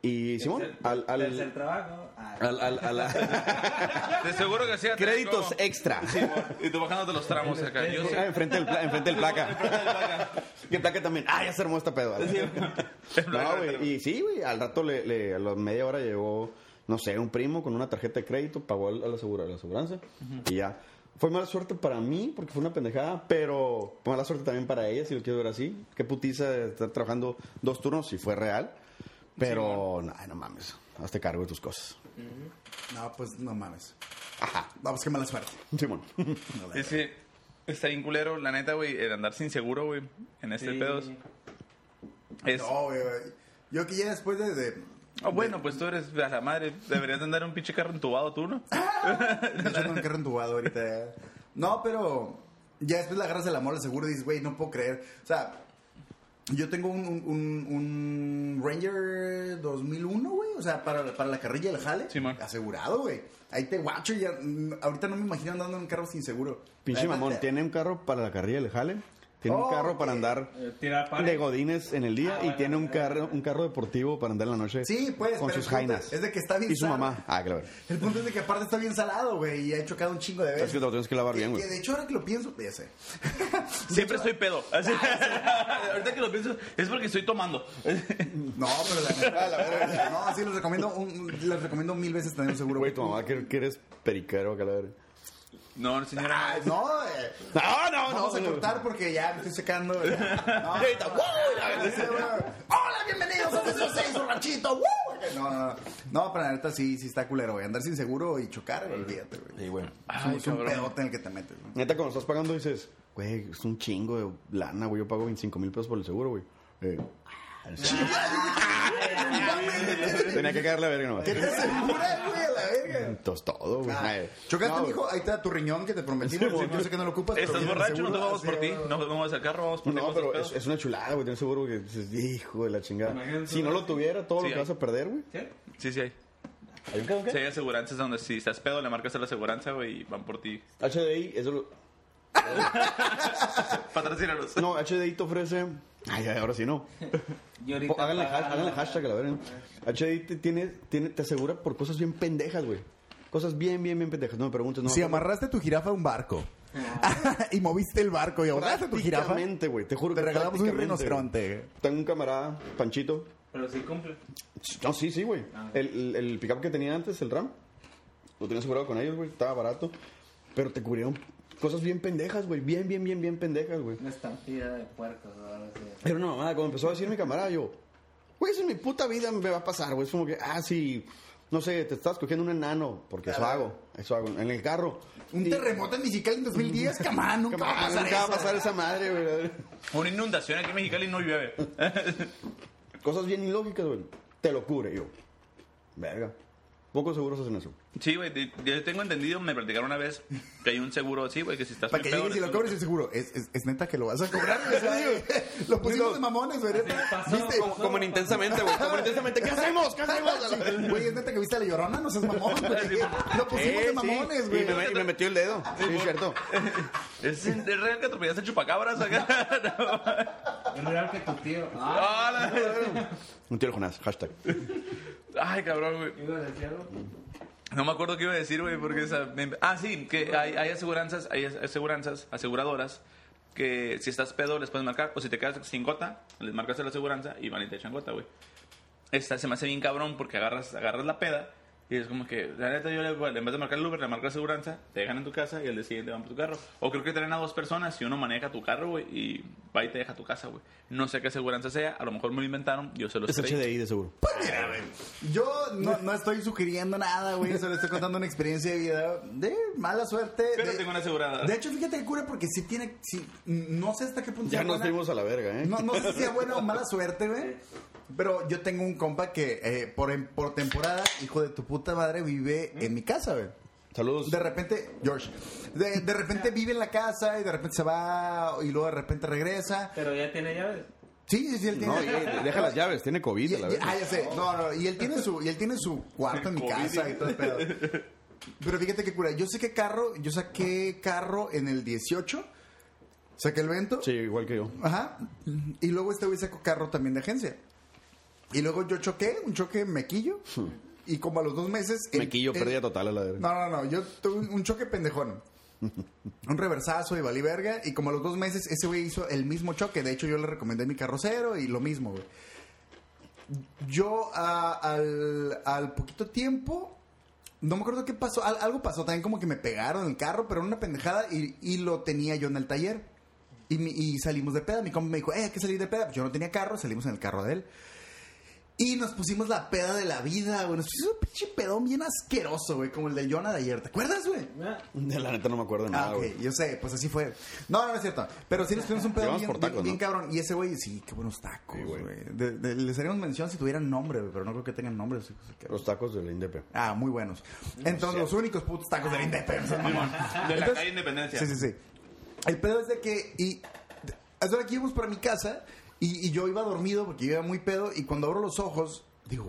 Y Simón, al. al, tercer trabajo. Al, al- a la- De seguro que hacía créditos extra. Y tú bajándote los tramos acá. Yo Ah, enfrente del, pla- enfrente del placa. que placa también. Ah, ya se armó esta pedo. no, güey. Y sí, güey. Al rato, le, le- a la media hora llegó, no sé, un primo con una tarjeta de crédito, pagó a la, segura, a la aseguranza. Y ya. Fue mala suerte para mí, porque fue una pendejada, pero mala suerte también para ella, si lo quiero ver así. Qué putiza de estar trabajando dos turnos, si fue real. Pero, no, no mames. Hazte cargo de tus cosas. No, pues no mames. Ajá. Vamos, qué mala suerte. Simón. Es que está bien culero, la neta, güey, el andar sin seguro, güey, en este sí. pedo. Es... No, güey, güey. Yo que ya después de... de- Ah, bueno, pues tú eres a la madre. Deberías de andar un pinche carro entubado tú, ¿no? hecho, tengo un carro entubado ahorita. No, pero ya después le agarras el amor al seguro y dices, güey, no puedo creer. O sea, yo tengo un, un, un- un Ranger 2001, güey. O sea, para, para la carrilla del jale. Simón. Asegurado, güey. Ahí te guacho y ya... mm, Ahorita no me imagino andando en un carro sin seguro. Pinche mamón, te- tiene un carro para la carrilla del jale, tiene un carro para andar eh, de godines en el día Ah, y bueno, tiene un carro un carro deportivo para andar en la noche Sí, pues, con sus jainas. es de que está bien Y su mamá. Ah, claro. El punto es de que aparte está bien salado, güey, y ha chocado un chingo de veces. Es que te lo tienes que lavar bien, güey. De hecho, ahora que lo pienso, ya sé. Siempre estoy pedo. Así- Ahorita que lo pienso, es porque estoy tomando. No, pero la verdad, no, sí, les recomiendo, un, les recomiendo mil veces tener un seguro. Güey, tu mamá que, que eres la verga. No, señora. Ay, no, eh, No, no, vamos a cortar porque ya me estoy secando. No. Hola, bienvenidos a 6, un ranchito. No, no, no. No, pero la neta sí, sí está culero, güey. Andar sin seguro y chocar, güey, olvídate, güey. Sí, güey. Ay, es un pedote en el que te metes, güey. Neta, cuando estás pagando dices, güey, es un chingo de lana, güey. Yo pago 25 mil pesos por el seguro, güey. Eh, tenía que caerle a verga nomás. ¿Qué te asegura, güey, a la verga? Entonces todo, güey. Ah. Chocaste, No, mijo, ahí está tu riñón que te prometimos. Sí, yo sé que no lo ocupas. Estás borracho, no te vamos por ti. güey. No vamos al carro, vamos por ti. No, pero es, una chulada, güey. Tienes seguro que dices, hijo de la chingada. Imagínate Si no lo tuviera, todo Sí, lo que vas a perder, güey. ¿Sí? Sí, sí hay. ¿Hay un qué, un qué? Sí hay aseguranzas donde si estás pedo le marcas a la aseguranza, güey, y van por ti. HDI, eso lo... Patrocínanos. No, HDI te ofrece... Ay, ay, ahora sí no. Y ahorita Po- Háganle, hashtag a la verga. HDI te, tiene, tiene, te asegura por cosas bien pendejas, güey. Cosas bien, bien, bien pendejas. No me preguntes. No Si amarraste tu jirafa a un barco y moviste el barco y ahogaste tu jirafa, güey. Te juro te que regalamos un rinoceronte. güey. Tengo un camarada, Panchito. Pero sí cumple. No, sí, sí, güey. Ah. El, el, el pickup que tenía antes, el RAM, lo tenía asegurado con ellos, güey. Estaba barato. Pero te cubrieron cosas bien pendejas, güey. Bien, bien, bien, bien pendejas, güey. Una estampida de puercos. Era una mamada. Cuando empezó a decir mi camarada, yo, güey, eso en mi puta vida me va a pasar, güey. Es como que, ah, sí, no sé, te estás cogiendo un enano, porque eso hago, eso hago, en el carro. Un Y- terremoto en Mexicali en 2010, camán, nunca va a pasar Nunca va a pasar esa madre, güey. Una inundación aquí en Mexicali y no llueve. Cosas bien ilógicas, güey. Te lo cubre yo. Verga. Pocos seguros hacen eso. Sí, güey, de- yo tengo entendido, me platicaron una vez que hay un seguro así, güey, que si estás Para que llegues y pedo, lo cobres el seguro. Es, es, es neta que lo vas a cobrar. güey. lo pusimos de mamones, güey. ¿Viste? pasó. Como en intensamente, güey. Como en intensamente. ¿Qué hacemos? ¿Qué hacemos? Sí, Güey, es neta que viste a la llorona, no seas mamón, güey. Lo pusimos Eh, de sí. mamones, Y güey. me, y me metió el dedo. Sí, es cierto. ¿Es, es real que atropellaste chupacabras acá? Es real que tu tío. Ah, la- Un tiro Jonás. Hashtag. Ay, cabrón, güey. ¿Iba a decir algo? No me acuerdo qué iba a decir, güey, porque esa... Ah, sí, que hay, hay aseguranzas, hay aseguranzas, aseguradoras, que si estás pedo les puedes marcar, o si te quedas sin gota, les marcas la aseguranza y van y te echan gota, güey. Esta se me hace bien cabrón porque agarras, agarras la peda y es como que, la neta, yo le, en vez de marcar el Uber, le marco la aseguranza, te dejan en tu casa y al día siguiente van por tu carro. O creo que traen a dos personas y uno maneja tu carro, güey, y va y te deja a tu casa, güey. No sé qué aseguranza sea, a lo mejor me lo inventaron, yo se los Es. HDI de seguro. Yo no, no estoy sugiriendo nada, güey. Solo estoy contando una experiencia de vida de mala suerte. Pero de, tengo una asegurada. de hecho, fíjate que cura porque sí tiene. Sí, no sé hasta qué punto Ya nos buena. fuimos a la verga, ¿eh? No, no sé si sea buena o mala suerte, güey. Pero yo tengo un compa que eh, por, por temporada, hijo de tu puta madre, vive en mi casa, güey. Saludos. De repente, George, de, de repente vive en la casa y de repente se va y luego de repente regresa. Pero ya tiene llaves. Sí, sí, sí, él tiene. No, y- deja las llaves. Tiene COVID, Y- a la verga. ah, ya sé. No, no, y él tiene su, y él tiene su cuarto en mi COVID. casa y todo el pedo. Pero fíjate que cura. Yo saqué carro, yo saqué carro en el 18. Saqué el vento. Sí, igual que yo. Ajá. Y luego este güey sacó carro también de agencia. Y luego yo choqué, un choque mequillo. Y como a los dos meses. el- Mequillo, el- pérdida total a la verga. No, no, no. Yo tuve un, choque pendejón. Un reversazo y valí verga. Y como a los dos meses, ese güey hizo el mismo choque. De hecho, yo le recomendé mi carrocero y lo mismo, güey. Yo ah, al, al poquito tiempo. No me acuerdo qué pasó. Al- algo pasó también, como que me pegaron el carro, pero una pendejada. Y, y lo tenía yo en el taller. Y, mi- y salimos de peda. Mi compa me dijo, eh, hay que salir de peda. Pues yo no tenía carro, salimos en el carro de él. Y nos pusimos la peda de la vida, güey. Nos pusimos un pinche pedón bien asqueroso, güey. Como el de Jonah de ayer. ¿Te acuerdas, güey? Ah, De la neta no me acuerdo de Ah, nada, ok, güey. yo sé, pues así fue. No, no, no es cierto. Pero sí nos pusimos un pedón bien, tacos, bien- bien ¿no? cabrón. Y ese güey, sí, qué buenos tacos, Sí, güey. güey. De- de- les haríamos mención si tuvieran nombre, güey. Pero no creo que tengan nombre. así que- Los tacos de la Indepe. Ah, muy buenos. Entonces, los únicos putos tacos de la Independencia, mamón. De la Entonces- calle Independencia. Sí, sí, sí. El pedo es de que. Y. Hasta ahora que íbamos para mi casa. Y, y yo iba dormido porque yo iba muy pedo. Y cuando abro los ojos, digo.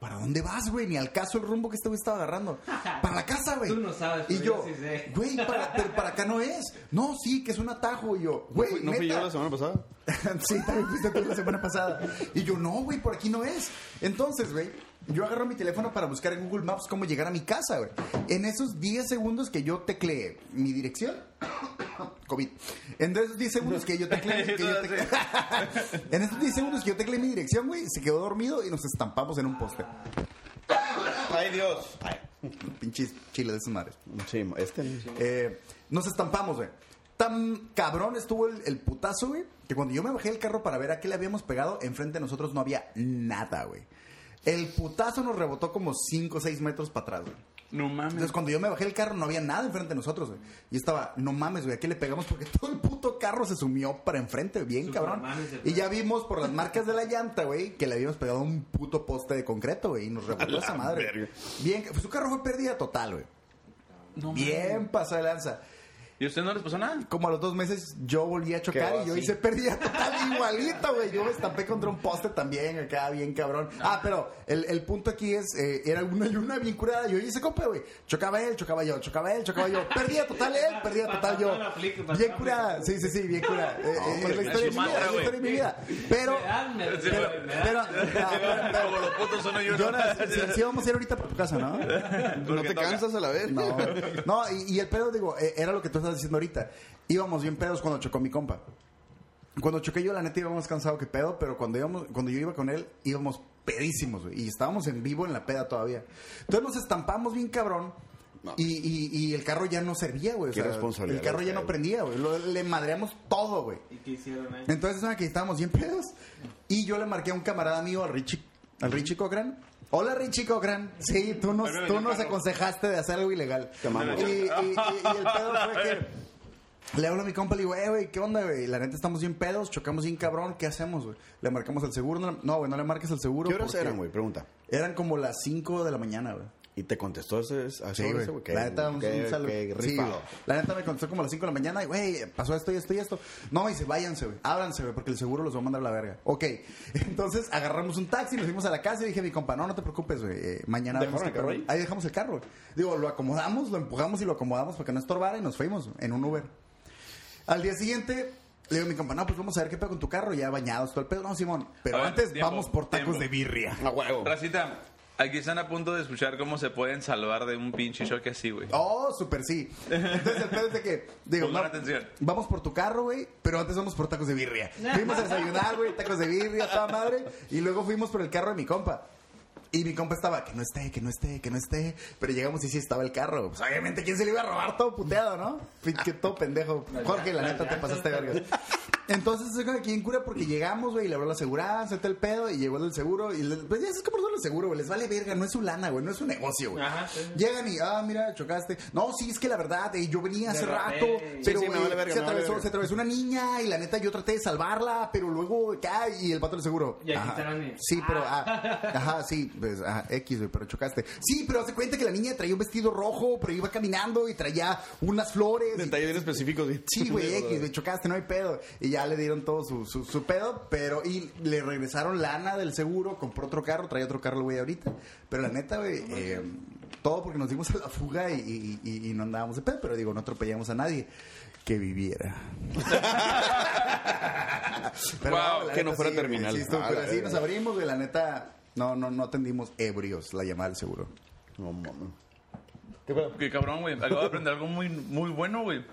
¿Para dónde vas, güey? Ni al caso el rumbo que este güey estaba agarrando. Para la casa, güey. Tú no sabes, Y pero yo, sí güey, para, pero para acá no es. No, sí, que es un atajo. Y yo, güey, ¿No fui ¿neta? yo la semana pasada? sí, también fuiste tú la semana pasada. Y yo, no, güey, por aquí no es. Entonces, güey, yo agarro mi teléfono para buscar en Google Maps cómo llegar a mi casa, güey. En esos 10 segundos que yo tecleé mi dirección, COVID. En esos 10 segundos que yo tecleé, que yo tecleé- en esos 10 segundos que yo tecleé mi dirección, güey, se quedó dormido y nos estampamos en un poste. ¡Ay, Dios! Pinches chiles de esas madres. Sí, este. Eh, nos estampamos, güey. Tan cabrón estuvo el, el putazo, güey, que cuando yo me bajé del carro para ver a qué le habíamos pegado, enfrente de nosotros no había nada, güey. El putazo nos rebotó como 5 o 6 metros para atrás, güey. No mames. Entonces, cuando yo me bajé del carro, no había nada enfrente de nosotros, güey. Y estaba, no mames, güey, ¿a qué le pegamos? Porque todo el puto carro se sumió para enfrente, bien cabrón. Y ya vimos por las marcas de la llanta, güey, que le habíamos pegado a un puto poste de concreto, güey, y nos rebotó esa madre. verga. Bien, su carro fue pérdida total, güey. No Bien pasada de lanza. ¿Y usted no les pasó nada? Como a los dos meses yo volví a chocar Quedó y yo así. hice pérdida total igualito, güey. Yo me estampé contra un poste también acá, bien cabrón. Ah, pero el, el punto aquí es, eh, era una luna bien curada. Yo hice compa, güey. Chocaba él, chocaba yo, chocaba él, chocaba yo. Perdía total él, perdía total yo. Bien curada. Sí, sí, sí, bien curada. Eh, eh, es la historia de mi vida, es la historia de mi vida. Pero, pero, pero, los putos son yo. Jonas, sí, sí vamos a ir ahorita por tu casa, ¿no? ¿No te cansas a la vez? No, no y, y el pedo, digo, eh, era lo que tú estás diciendo ahorita. Íbamos bien pedos cuando chocó mi compa. Cuando choqué yo, la neta, íbamos cansado que pedo, pero cuando, íbamos, cuando yo iba con él, íbamos pedísimos, güey. Y estábamos en vivo en la peda todavía. Entonces nos estampamos bien cabrón. No. Y, y- y el carro ya no servía, güey. O Qué sea, responsabilidad el carro ya no prendía, güey. Le madreamos todo, güey. ¿Y qué hicieron ahí? Entonces, una que estábamos bien pedos. Y yo le marqué a un camarada mío, al Richie, al Richie Cochran. Hola Richie Cochran. Sí, tú nos, Bueno, tú nos carro. aconsejaste de hacer algo ilegal. Y, y- y- y el pedo fue que le hablo a mi compa y le digo, eh, güey, ¿qué onda, güey? La neta estamos bien pedos, chocamos bien cabrón, ¿qué hacemos, güey? ¿Le marcamos el seguro? No, güey, no le marques el seguro. ¿Qué horas eran, güey? Pregunta. Eran como las 5 de la mañana, güey. ¿Y te contestó ese, a Sí, ese güey. güey? Qué- La neta, un, qué- un saludo. qué Sí, güey. La neta me contestó como a las 5 de la mañana y, güey, pasó esto y esto y esto. No, dice, váyanse, güey. Ábranse, güey, porque el seguro los va a mandar a la verga. Ok. Entonces agarramos un taxi, nos fuimos a la casa y dije a mi compa, no, no te preocupes, güey. eh, mañana ¿Dejaron vemos el carro pedo". ahí? Ahí dejamos el carro. güey. Digo, lo acomodamos, lo empujamos y lo acomodamos para que no estorbara y nos fuimos en un Uber. Al día siguiente. Le digo a mi compa, no, pues vamos a ver qué pedo con tu carro, ya bañados, todo el pedo. No, Simón, pero ver, antes tiempo, vamos por tacos tiempo. de birria. A huevo. Racita, aquí están a punto de escuchar cómo se pueden salvar de un pinche choque así, güey. Oh, súper sí. Entonces el pedo es de que, digo, no, atención. vamos por tu carro, güey, pero antes vamos por tacos de birria. Fuimos a desayunar, güey, tacos de birria, toda madre, y luego fuimos por el carro de mi compa. Y mi compa estaba, que no esté, que no esté, que no esté. Pero llegamos y sí estaba el carro. Pues obviamente, ¿quién se le iba a robar todo puteado, no? Que todo pendejo. Jorge, la neta, te pasaste verga. Entonces, aquí en cura porque llegamos, güey, y le habló la aseguranza, todo el pedo, y llegó el del seguro. Y le- pues ya es como son los seguros, güey. Les vale verga, no es su lana, güey, no es su negocio, güey. Ajá, sí. Llegan y, ah, mira, chocaste. No, sí, es que la verdad, eh, yo venía hace rato, pero sí, vale verga, se, vale atravesó, se atravesó una niña y la neta yo traté de salvarla, pero luego cae y el pato del seguro. Y aquí Ajá. está niña. Sí, pero, ah, ajá, sí, pues, ajá, X, güey, pero chocaste. Sí, pero hace cuenta que la niña traía un vestido rojo, pero iba caminando y traía unas flores. Detalles bien específicos. Sí, güey, X, güey, chocaste, no hay pedo. Y ya le dieron todo su, su, su pedo, pero. Y le regresaron lana del seguro, compró otro carro, traía otro carro el güey ahorita. Pero la neta, güey, eh, todo porque nos dimos a la fuga y, y- y- y no andábamos de pedo, pero digo, no atropellamos a nadie. Que viviera. Wow, la que no neta, fuera sí, güey, terminal. sí, Ah, pero así nos abrimos, güey, la neta. No, no, no atendimos ebrios la llamada del seguro. No mames. Qué cabrón, güey. Acabo de aprender algo muy, muy bueno, güey.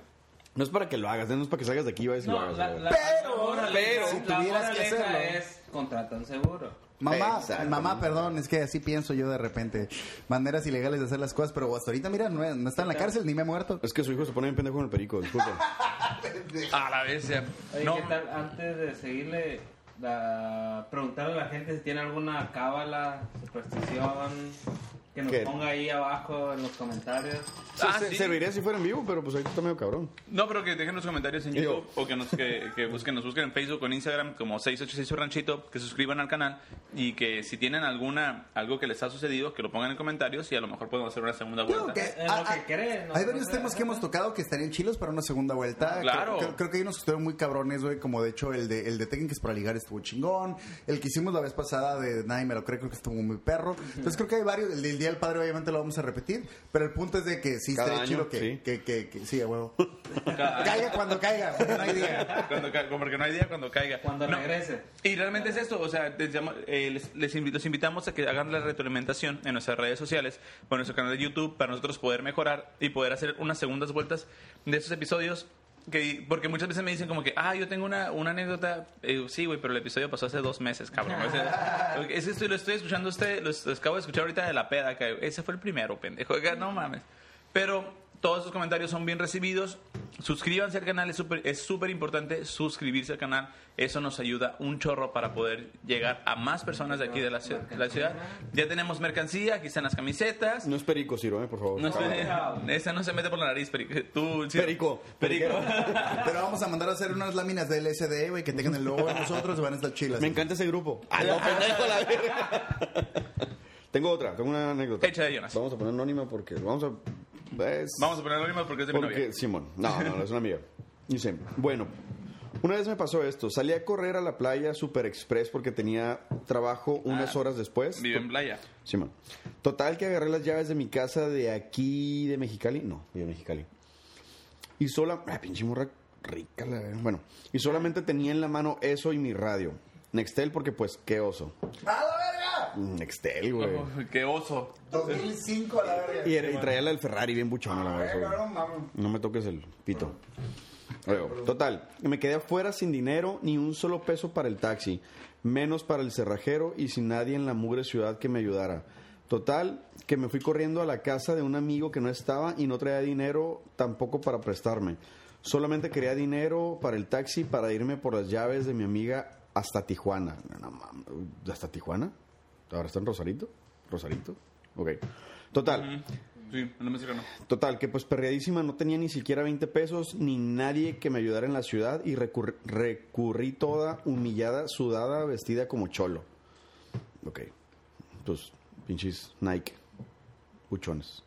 No es para que lo hagas, no es para que salgas de aquí y vayas y lo hagas. la, güey. la, Pero, la pero, moraleja- si la tuvieras que moraleja hacerlo. es contrata un seguro. Mamá, Exacto. mamá, perdón, es que así pienso yo de repente. Maneras ilegales de hacer las cosas, pero hasta ahorita, mira, no, no está en la cárcel ni me he muerto. Es que su hijo se pone bien pendejo en el perico, disculpen. A la vez, ya. Oye, No, ¿qué tal? Antes de seguirle, la- preguntarle a la gente si tiene alguna cábala, superstición, que nos ¿Qué? ponga ahí abajo en los comentarios. Ah, Se- sí. Serviría si fuera en vivo, pero pues ahí está medio cabrón. no, pero que dejen los comentarios en Digo- YouTube o que nos, que, que busquen, nos busquen en Facebook o en Instagram como 686 Ranchito, que se suscriban al canal y que si tienen alguna algo que les ha sucedido, que lo pongan en comentarios y a lo mejor podemos hacer una segunda Creo vuelta. que, En lo que creen, ¿no? hay varios temas que hemos tocado que estarían chilos para una segunda vuelta. Claro. Creo, creo- creo que hay unos que estuvieron muy cabrones, güey, como de hecho el de, el de técnicas para ligar estuvo chingón. El que hicimos la vez pasada de Nadie me lo cree, creo que estuvo muy perro. Entonces creo que hay varios. El del Día del Padre obviamente lo vamos a repetir, pero el punto es de que sí Cada estaría año, chido que, sí. que, que, que- sí, a huevo. Cada- caiga cuando caiga, porque no hay día. Cuando ca- porque no hay día cuando caiga. Cuando No. regrese. Y realmente es esto, o sea, les, llamo- eh, les, les invi- los invitamos a que hagan la retroalimentación en nuestras redes sociales o en nuestro canal de YouTube para nosotros poder mejorar y poder hacer unas segundas vueltas de estos episodios. Que, porque muchas veces me dicen como que, ah, yo tengo una, una anécdota. Eh, sí, güey, pero el episodio pasó hace dos meses, cabrón. O sea, es que estoy, lo estoy escuchando usted, lo, lo acabo de escuchar ahorita de la peda. Que ese fue el primero, pendejo. No mames. Pero todos esos comentarios son bien recibidos. Suscríbanse al canal, es súper es importante suscribirse al canal. Eso nos ayuda un chorro para poder llegar a más personas de aquí de la, ciudad- de la ciudad. Ya tenemos mercancía, aquí están las camisetas. No es perico, Ciro, eh, por favor. No se- esa no se mete por la nariz, Perico. Tú, sí. Perico. Perico. Pero vamos a mandar a hacer unas láminas de LSD, güey, que tengan el logo de nosotros y van a estar chilas. Me encanta ese grupo. Ah, no, pendejo, la verga. Tengo otra, tengo una anécdota. Echa de Jonas. Vamos a poner anónima porque vamos a. es- Vamos a poner anónimo porque es de mi novia. Simón, no, no, no, es una amiga. Dice, bueno, una vez me pasó esto. Salí a correr a la playa Super Express porque tenía trabajo unas Ah, horas después. Vive en playa. Simón. Total que agarré las llaves de mi casa de aquí, de Mexicali. No, de Mexicali. Y sola... Ah, pinche morra rica la... Bueno, y solamente tenía en la mano eso y mi radio. Nextel porque pues, qué oso. ¡A la verga! Nextel, güey. Qué oso. 2005 a la verga. Y, era- y traía la del Ferrari bien buchona la verdad. Ay, güey. cabrón, mames. No me toques el pito. Luego, total, me quedé afuera sin dinero ni un solo peso para el taxi, menos para el cerrajero y sin nadie en la mugre ciudad que me ayudara. Total, que me fui corriendo a la casa de un amigo que no estaba y no traía dinero tampoco para prestarme. Solamente quería dinero para el taxi para irme por las llaves de mi amiga hasta Tijuana. No, mames, ¿Hasta Tijuana? ¿Ahora está en Rosarito? Rosarito. Ok. Total. Sí, no me no. Total, que pues perreadísima no tenía ni siquiera 20 pesos ni nadie que me ayudara en la ciudad y recurri- recurrí toda humillada, sudada, vestida como cholo. Ok. Pues, pinches Nike. Buchones.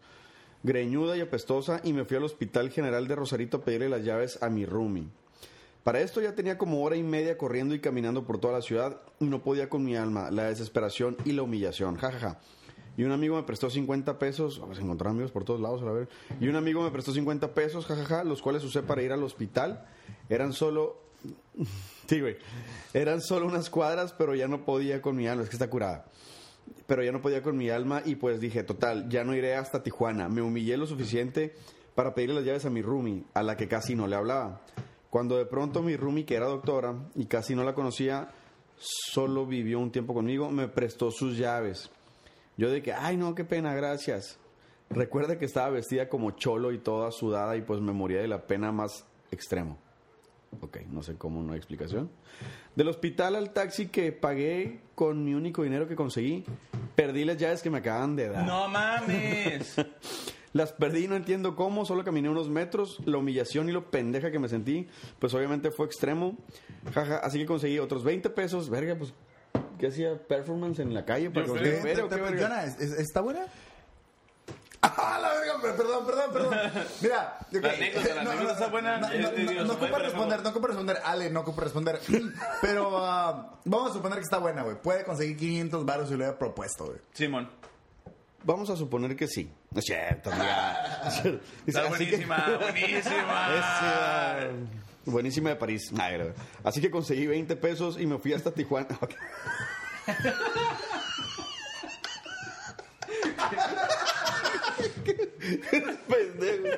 Greñuda y apestosa y me fui al Hospital General de Rosarito a pedirle las llaves a mi roomie. Para esto ya tenía como hora y media corriendo y caminando por toda la ciudad y no podía con mi alma, la desesperación y la humillación. Ja, ja, ja. Y un amigo me prestó 50 pesos, vamos a encontrar amigos por todos lados, a ver. Y un amigo me prestó 50 pesos, jajaja, los cuales usé para ir al hospital. Eran solo Sí, güey. Eran solo unas cuadras, pero ya no podía con mi alma, es que está curada. Pero ya no podía con mi alma y pues dije, total, ya no iré hasta Tijuana. Me humillé lo suficiente para pedirle las llaves a mi roomie, a la que casi no le hablaba. Cuando de pronto mi roomie, que era doctora y casi no la conocía, solo vivió un tiempo conmigo, me prestó sus llaves. Yo de que, ay no, qué pena, gracias. Recuerda que estaba vestida como cholo y toda sudada y pues me moría de la pena más extremo. Ok, no sé cómo, no hay explicación. Del hospital al taxi que pagué con mi único dinero que conseguí, perdí las llaves que me acaban de dar. No mames. Las perdí, no entiendo cómo, solo caminé unos metros, la humillación y lo pendeja que me sentí, pues obviamente fue extremo. Jaja, así que conseguí otros 20 pesos, verga, pues, ¿qué hacía? ¿Performance en la calle? Para Yo que creo. me vea o qué Te- te- verga? Jonah, ¿es- es- ¿está buena? ¡Ah, la verga! pero- Perdón, perdón, perdón. Mira, La la no, no, buena. Ocupa pero responder, no. ocupa responder. Ale, no ocupa responder. Pero ah, vamos a suponer que está buena, güey. Puede conseguir 500 baros si lo hubiera propuesto, güey. Simón. Vamos a suponer que sí. No es cierto, amiga. Dice, Está así que- buenísima, buenísima. Es, eh, buenísima de París. Así que conseguí 20 pesos y me fui hasta Tijuana. Ok. Pendejo.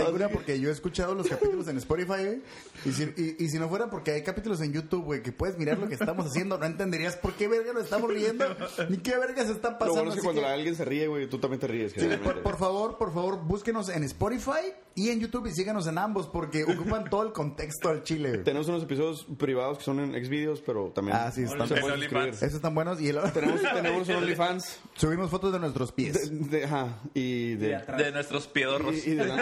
Está cura porque yo he escuchado los capítulos en Spotify, güey. Y si, y, y si no fuera porque hay capítulos en YouTube, güey, que puedes mirar lo que estamos haciendo, no entenderías por qué verga lo estamos riendo, ni qué verga se está Lo pasando. bueno es que cuando que- alguien se ríe, güey, tú también te ríes. Sí, por, por favor, por favor, búsquenos en Spotify y en YouTube y síganos en ambos porque ocupan todo el contexto al chile. güey. Tenemos unos episodios privados que son en Xvideos, pero también Ah, sí, están suscribir. Esos están buenos y el- Tenemos, tenemos un OnlyFans. subimos fotos de nuestros pies. De, de- ajá, y de, De nuestros piedorros. y, y de la-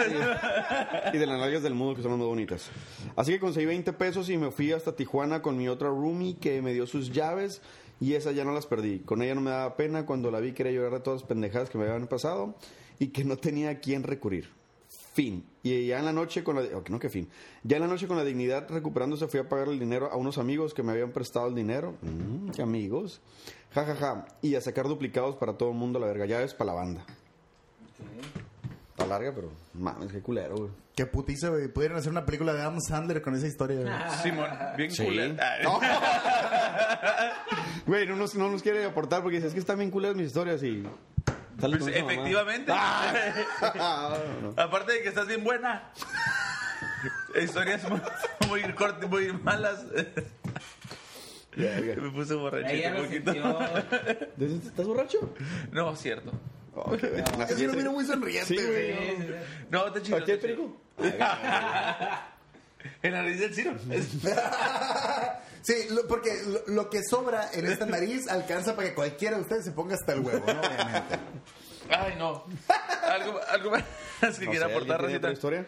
y de las nalgas del mundo que son muy bonitas. Así que conseguí 20 pesos y me fui hasta Tijuana con mi otra roomie que me dio sus llaves y esas ya no las perdí. Con ella no me daba pena cuando la vi quería llorar de todas las pendejadas que me habían pasado y que no tenía a quién recurrir. Fin. Y ya en la noche con la... ok, no, que fin. Ya en la noche con la dignidad recuperándose fui a pagar el dinero a unos amigos que me habían prestado el dinero. Mm, qué amigos. Ja, ja, ja. Y a sacar duplicados para todo el mundo la verga. Llaves para la banda. Está larga, pero mames, qué culero, güey. Qué putiza, güey. Pudieran hacer una película de Adam Sandler con esa historia. güey. Simón, bien Sí. cool. Güey, no nos, no nos quiere aportar porque dice, es que están bien culeras mis historias y... sale Pues efectivamente. Ah, no. Aparte de que estás bien buena. Historias muy, muy cortas, muy malas. Me puse borrachito Ella un poquito. ¿Estás borracho? No, cierto. Qué verga. Es que lo miro muy sonriente, Sí, güey. No, te chido. ¿Aquí hay te chido. perico? En la nariz del Ciro. Sí, lo- porque lo, lo que sobra en esta nariz alcanza para que cualquiera de ustedes se ponga hasta el huevo, ¿no? Obviamente. Ay, no. Algo, algo más que No sé, quiera aportar, ¿alguien tiene otra Rosita. historia?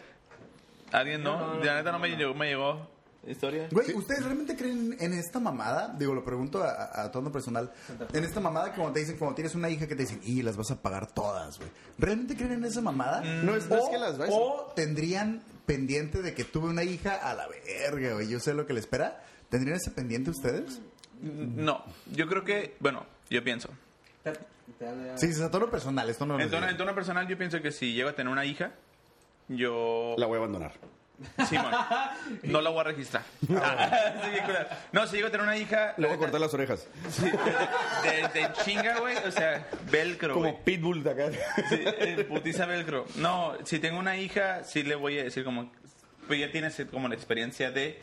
¿Alguien no? De la neta no me llegó, me llegó. ¿Historia? Güey, ¿ustedes realmente creen en esta mamada? Digo, lo pregunto a, a, tono personal. En esta mamada, como te dicen, como tienes una hija que te dicen, y las vas a pagar todas, güey. ¿Realmente creen en esa mamada? No es- no es que las vas- O tendrían pendiente de que tuve una hija a la verga, güey. Yo sé lo que le espera. ¿Tendrían ese pendiente ustedes? No. Yo creo que, bueno, yo pienso. Sí, es a tono personal. Esto no lo En tono, en tono personal, yo pienso que si llego a tener una hija, yo. La voy a abandonar. Simón. No la voy a registrar. Sí, bien culero. no, si llego a tener una hija. Le voy a cortar las orejas. Sí, de, de- de chinga, güey. O sea, velcro. güey. Como pitbull de acá. Sí, eh, putiza velcro. No, si tengo una hija, sí le voy a decir como. Pues ya tienes como la experiencia de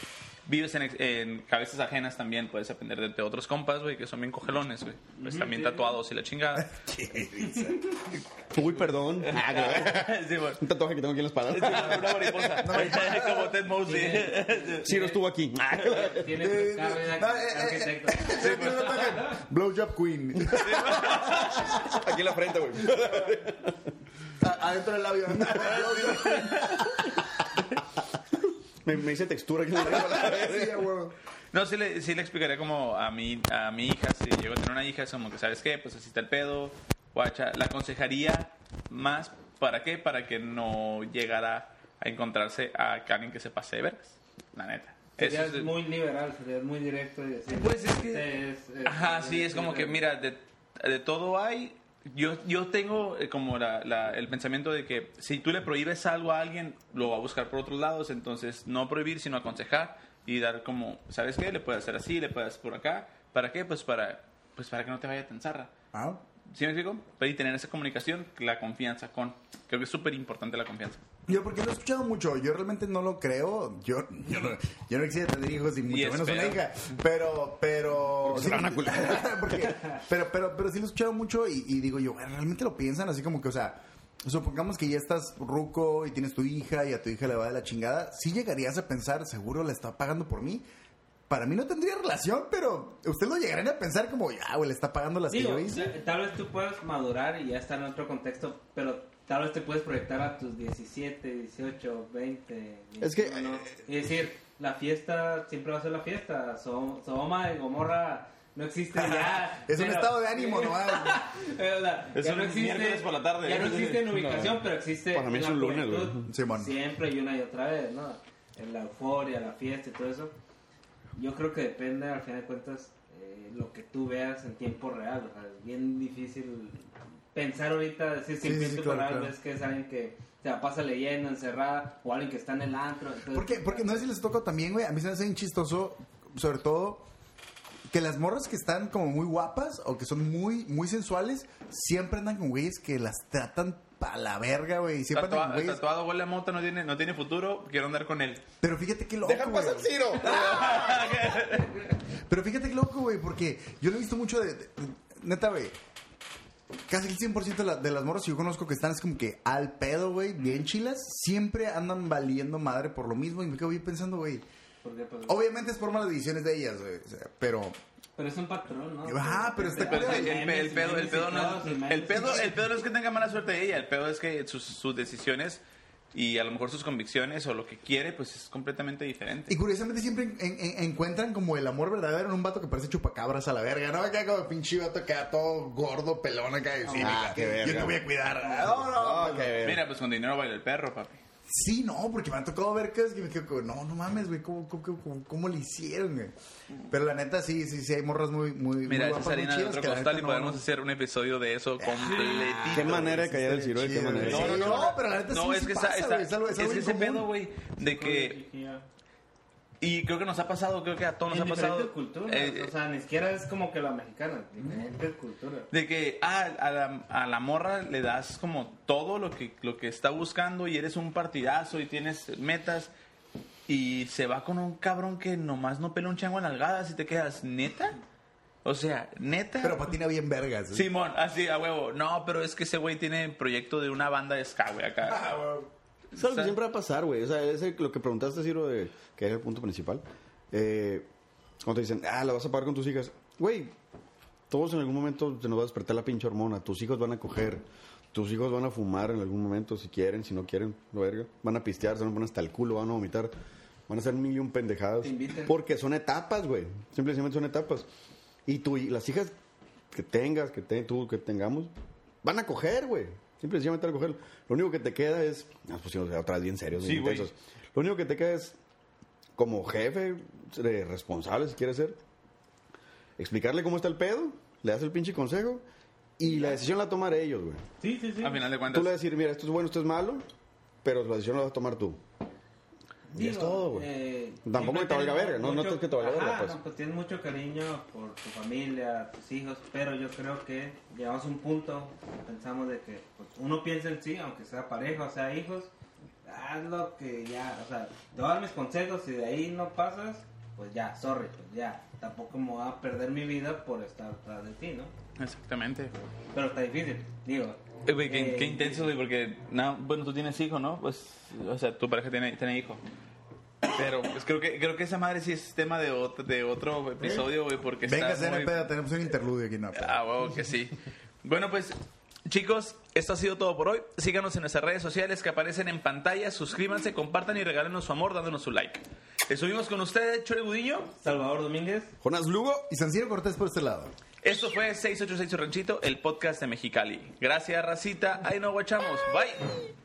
vives en, en cabezas ajenas también, puedes aprender de, de otros compas, güey, que son bien cogelones, güey. Pues también tatuados y la chingada. Uy, perdón. Ah, claro. sí, güey. Un tatuaje que tengo aquí en la espalda. Una mariposa. Como Ted Mosby. Ciro estuvo aquí. Tiene Eh, de eh, eh, arquitecto. Blowjob Queen. Aquí en la frente, güey. Adentro del labio. Me, me hice textura Sí, a huevo. No, sí le, sí le explicaría como a mi, a mi hija, si llego a tener una hija, es como que, ¿sabes qué? Pues así está el pedo, guacha. La aconsejaría más, ¿para qué? Para que no llegara a encontrarse a alguien que se pase de vergas, la neta. Serías es- muy liberal, serías muy directo y decir. Pues es que- este es- es- Ajá, sí, es como que, mira, de, de todo hay. Yo, yo tengo eh, como la- la- el pensamiento de que si tú le prohíbes algo a alguien, lo va a buscar por otros lados. Entonces, no prohibir, sino aconsejar y dar como, ¿sabes qué? Le puedes hacer así, le puedes hacer por acá. ¿Para qué? Pues para, pues para que no te vaya a tensarra. Ah, ¿Sí me explico? Y tener esa comunicación, la confianza con. Creo que es súper importante la confianza. Yo porque lo he escuchado mucho, yo realmente no lo creo. Yo, yo, no, yo no quisiera tener hijos y mucho menos una hija. Pero, pero. Porque se van a cular. Porque- pero, pero, pero sí lo he escuchado mucho y, y digo yo, "Güey, realmente lo piensan así como que, o sea, supongamos que ya estás ruco y tienes tu hija y a tu hija le va de la chingada. Sí llegarías a pensar, seguro la está pagando por mí. Para mí no tendría relación, pero ustedes lo llegarían a pensar como, ya, güey, le está pagando las que Digo, yo hice. tal vez tú puedas madurar y ya está en otro contexto, pero tal vez te puedes proyectar a tus 17, 18, 20. Es que, 21, eh, decir, la fiesta siempre va a ser la fiesta. So- Sodoma y Gomorra no existe ya. Es un pero- estado de ánimo nomás. O sea, Es un no existe, miércoles por la tarde. Ya no existe en ubicación, pero existe Para mí en es la un lunes, güey. Siempre y una y otra vez, ¿no? En la euforia, la fiesta y todo eso. Yo creo que depende, al final de cuentas, eh, lo que tú veas en tiempo real. O sea, es bien difícil pensar ahorita, decir Sí, siempre sí, claro, claro. ves que es alguien que se la pasa leyendo, encerrada, o alguien que está en el antro. entonces- ¿Por qué? Porque no sé si les toca también, güey. A mí se me hace bien chistoso, sobre todo, que las morras que están como muy guapas o que son muy, muy sensuales, siempre andan con güeyes que las tratan pa' la verga, güey. Siempre andan con Tatua- güeyes. tatuado, huele a mota, no tiene, no tiene futuro, quiero andar con él. Pero fíjate qué loco, Deja pasar Ciro. Pero fíjate qué loco, güey, porque yo lo he visto mucho de... de- neta, güey. Casi el 100% de, la- de las morras que yo conozco que están es como que al pedo, güey, bien chilas, siempre andan valiendo madre por lo mismo y me quedo bien pensando, güey. Pues, Obviamente es por malas decisiones de ellas, güey. o sea, pero Pero es un patrón, ¿no? Ajá, pero está culero. el, pe- el pedo, el pedo no es, el pedo, el pedo no es que tenga mala suerte de ella, el pedo es que sus, sus decisiones y a lo mejor sus convicciones o lo que quiere, pues es completamente diferente. Y curiosamente siempre en- en- encuentran como el amor verdadero en un vato que parece chupacabras a la verga, ¿no? Acá como pinche vato acá todo gordo, pelón acá. Ah, qué verga. Yo te voy a cuidar. No, no, Ok, ver. Mira, pues con dinero baila el perro, papi. Sí, no, porque me han tocado ver que, es que me quedo como, no, no mames, güey, ¿cómo, cómo, cómo, cómo le hicieron, güey? Pero la neta, sí, sí, sí, hay morras muy, muy, muy Mira, esa harina muy de otro costal y no- podemos no- hacer un episodio de eso completito. Qué manera de callar el Ciro, Chido, qué manera. güey. No, no, no, Sí, pero la neta no, sí, es sí que pasa, esa- esa- güey, es algo- es es algo que ese pedo, güey, de que y creo que nos ha pasado, creo que a todos En nos ha diferentes pasado culturas, eh, o sea, ni siquiera es como que la mexicana, diferentes culturas. de que ah, a, la, a la morra le das como todo lo que lo que está buscando y eres un partidazo y tienes metas y se va con un cabrón que nomás no pela un chango en algadas y te quedas neta o sea neta Pero patina bien vergas. ¿eh? Simón así a huevo no pero es que ese güey tiene proyecto de una banda de ska güey acá Ah, güey. Es algo que siempre va a pasar, güey. O sea, ese, lo que preguntaste, Ciro, de, que era el punto principal. Eh, cuando te dicen, ah, la vas a pagar con tus hijas. Güey, todos en algún momento se nos va a despertar la pinche hormona. Tus hijos van a coger. Tus hijos van a fumar en algún momento, si quieren, si no quieren, lo verga. Van a pistear, se van a poner hasta el culo, van a vomitar. Van a hacer mil y un pendejadas. Porque son etapas, güey. Simplemente son etapas. Y tú, y las hijas que tengas, que te, tú, que tengamos, van a coger, güey. Simplemente van a coger. Lo único que te queda es. Nos pusimos otra vez bien serios, Sí, bien intensos. Lo único que te queda es, como jefe, eh, responsable, si quieres ser, explicarle cómo está el pedo, le das el pinche consejo y la decisión la tomaré ellos, güey. Sí, sí, sí. a final de Tú cuentas le vas a decir, mira, esto es bueno, esto es malo, pero la decisión la vas a tomar tú. Y es todo, güey. eh, Tampoco que te valga verga, no- no es que te valga verga, pues. no, pues tienes mucho cariño por tu familia, tus hijos, pero yo creo que llegamos a un punto, pensamos de que pues, uno piensa en sí, aunque sea pareja o sea hijos, haz lo que ya, o sea, te voy a dar mis consejos y de ahí no pasas, pues ya, sorry, pues ya. Tampoco me voy a perder mi vida por estar atrás de ti, ¿no? Exactamente. Pero está difícil, digo. Eh, güey, qué, eh, qué intenso, güey, porque, no, bueno, tú tienes hijo, ¿no? Pues, o sea, tu pareja tiene, tiene hijo. Pero pues, creo que creo que esa madre sí es tema de otro, de otro episodio, güey, porque Venga, está muy... tenemos un interludio aquí, no. pedo. Ah, huevo que sí. Bueno, pues, chicos, esto ha sido todo por hoy. Síganos en nuestras redes sociales que aparecen en pantalla. Suscríbanse, compartan y regálenos su amor dándonos su like. Estuvimos con ustedes, Chore Gudiño. Salvador Domínguez. Jonas Lugo. Y San Ciro Cortés por este lado. Esto fue 686 Ranchito, el podcast de Mexicali. Gracias, Racita. Ahí nos guachamos. Bye.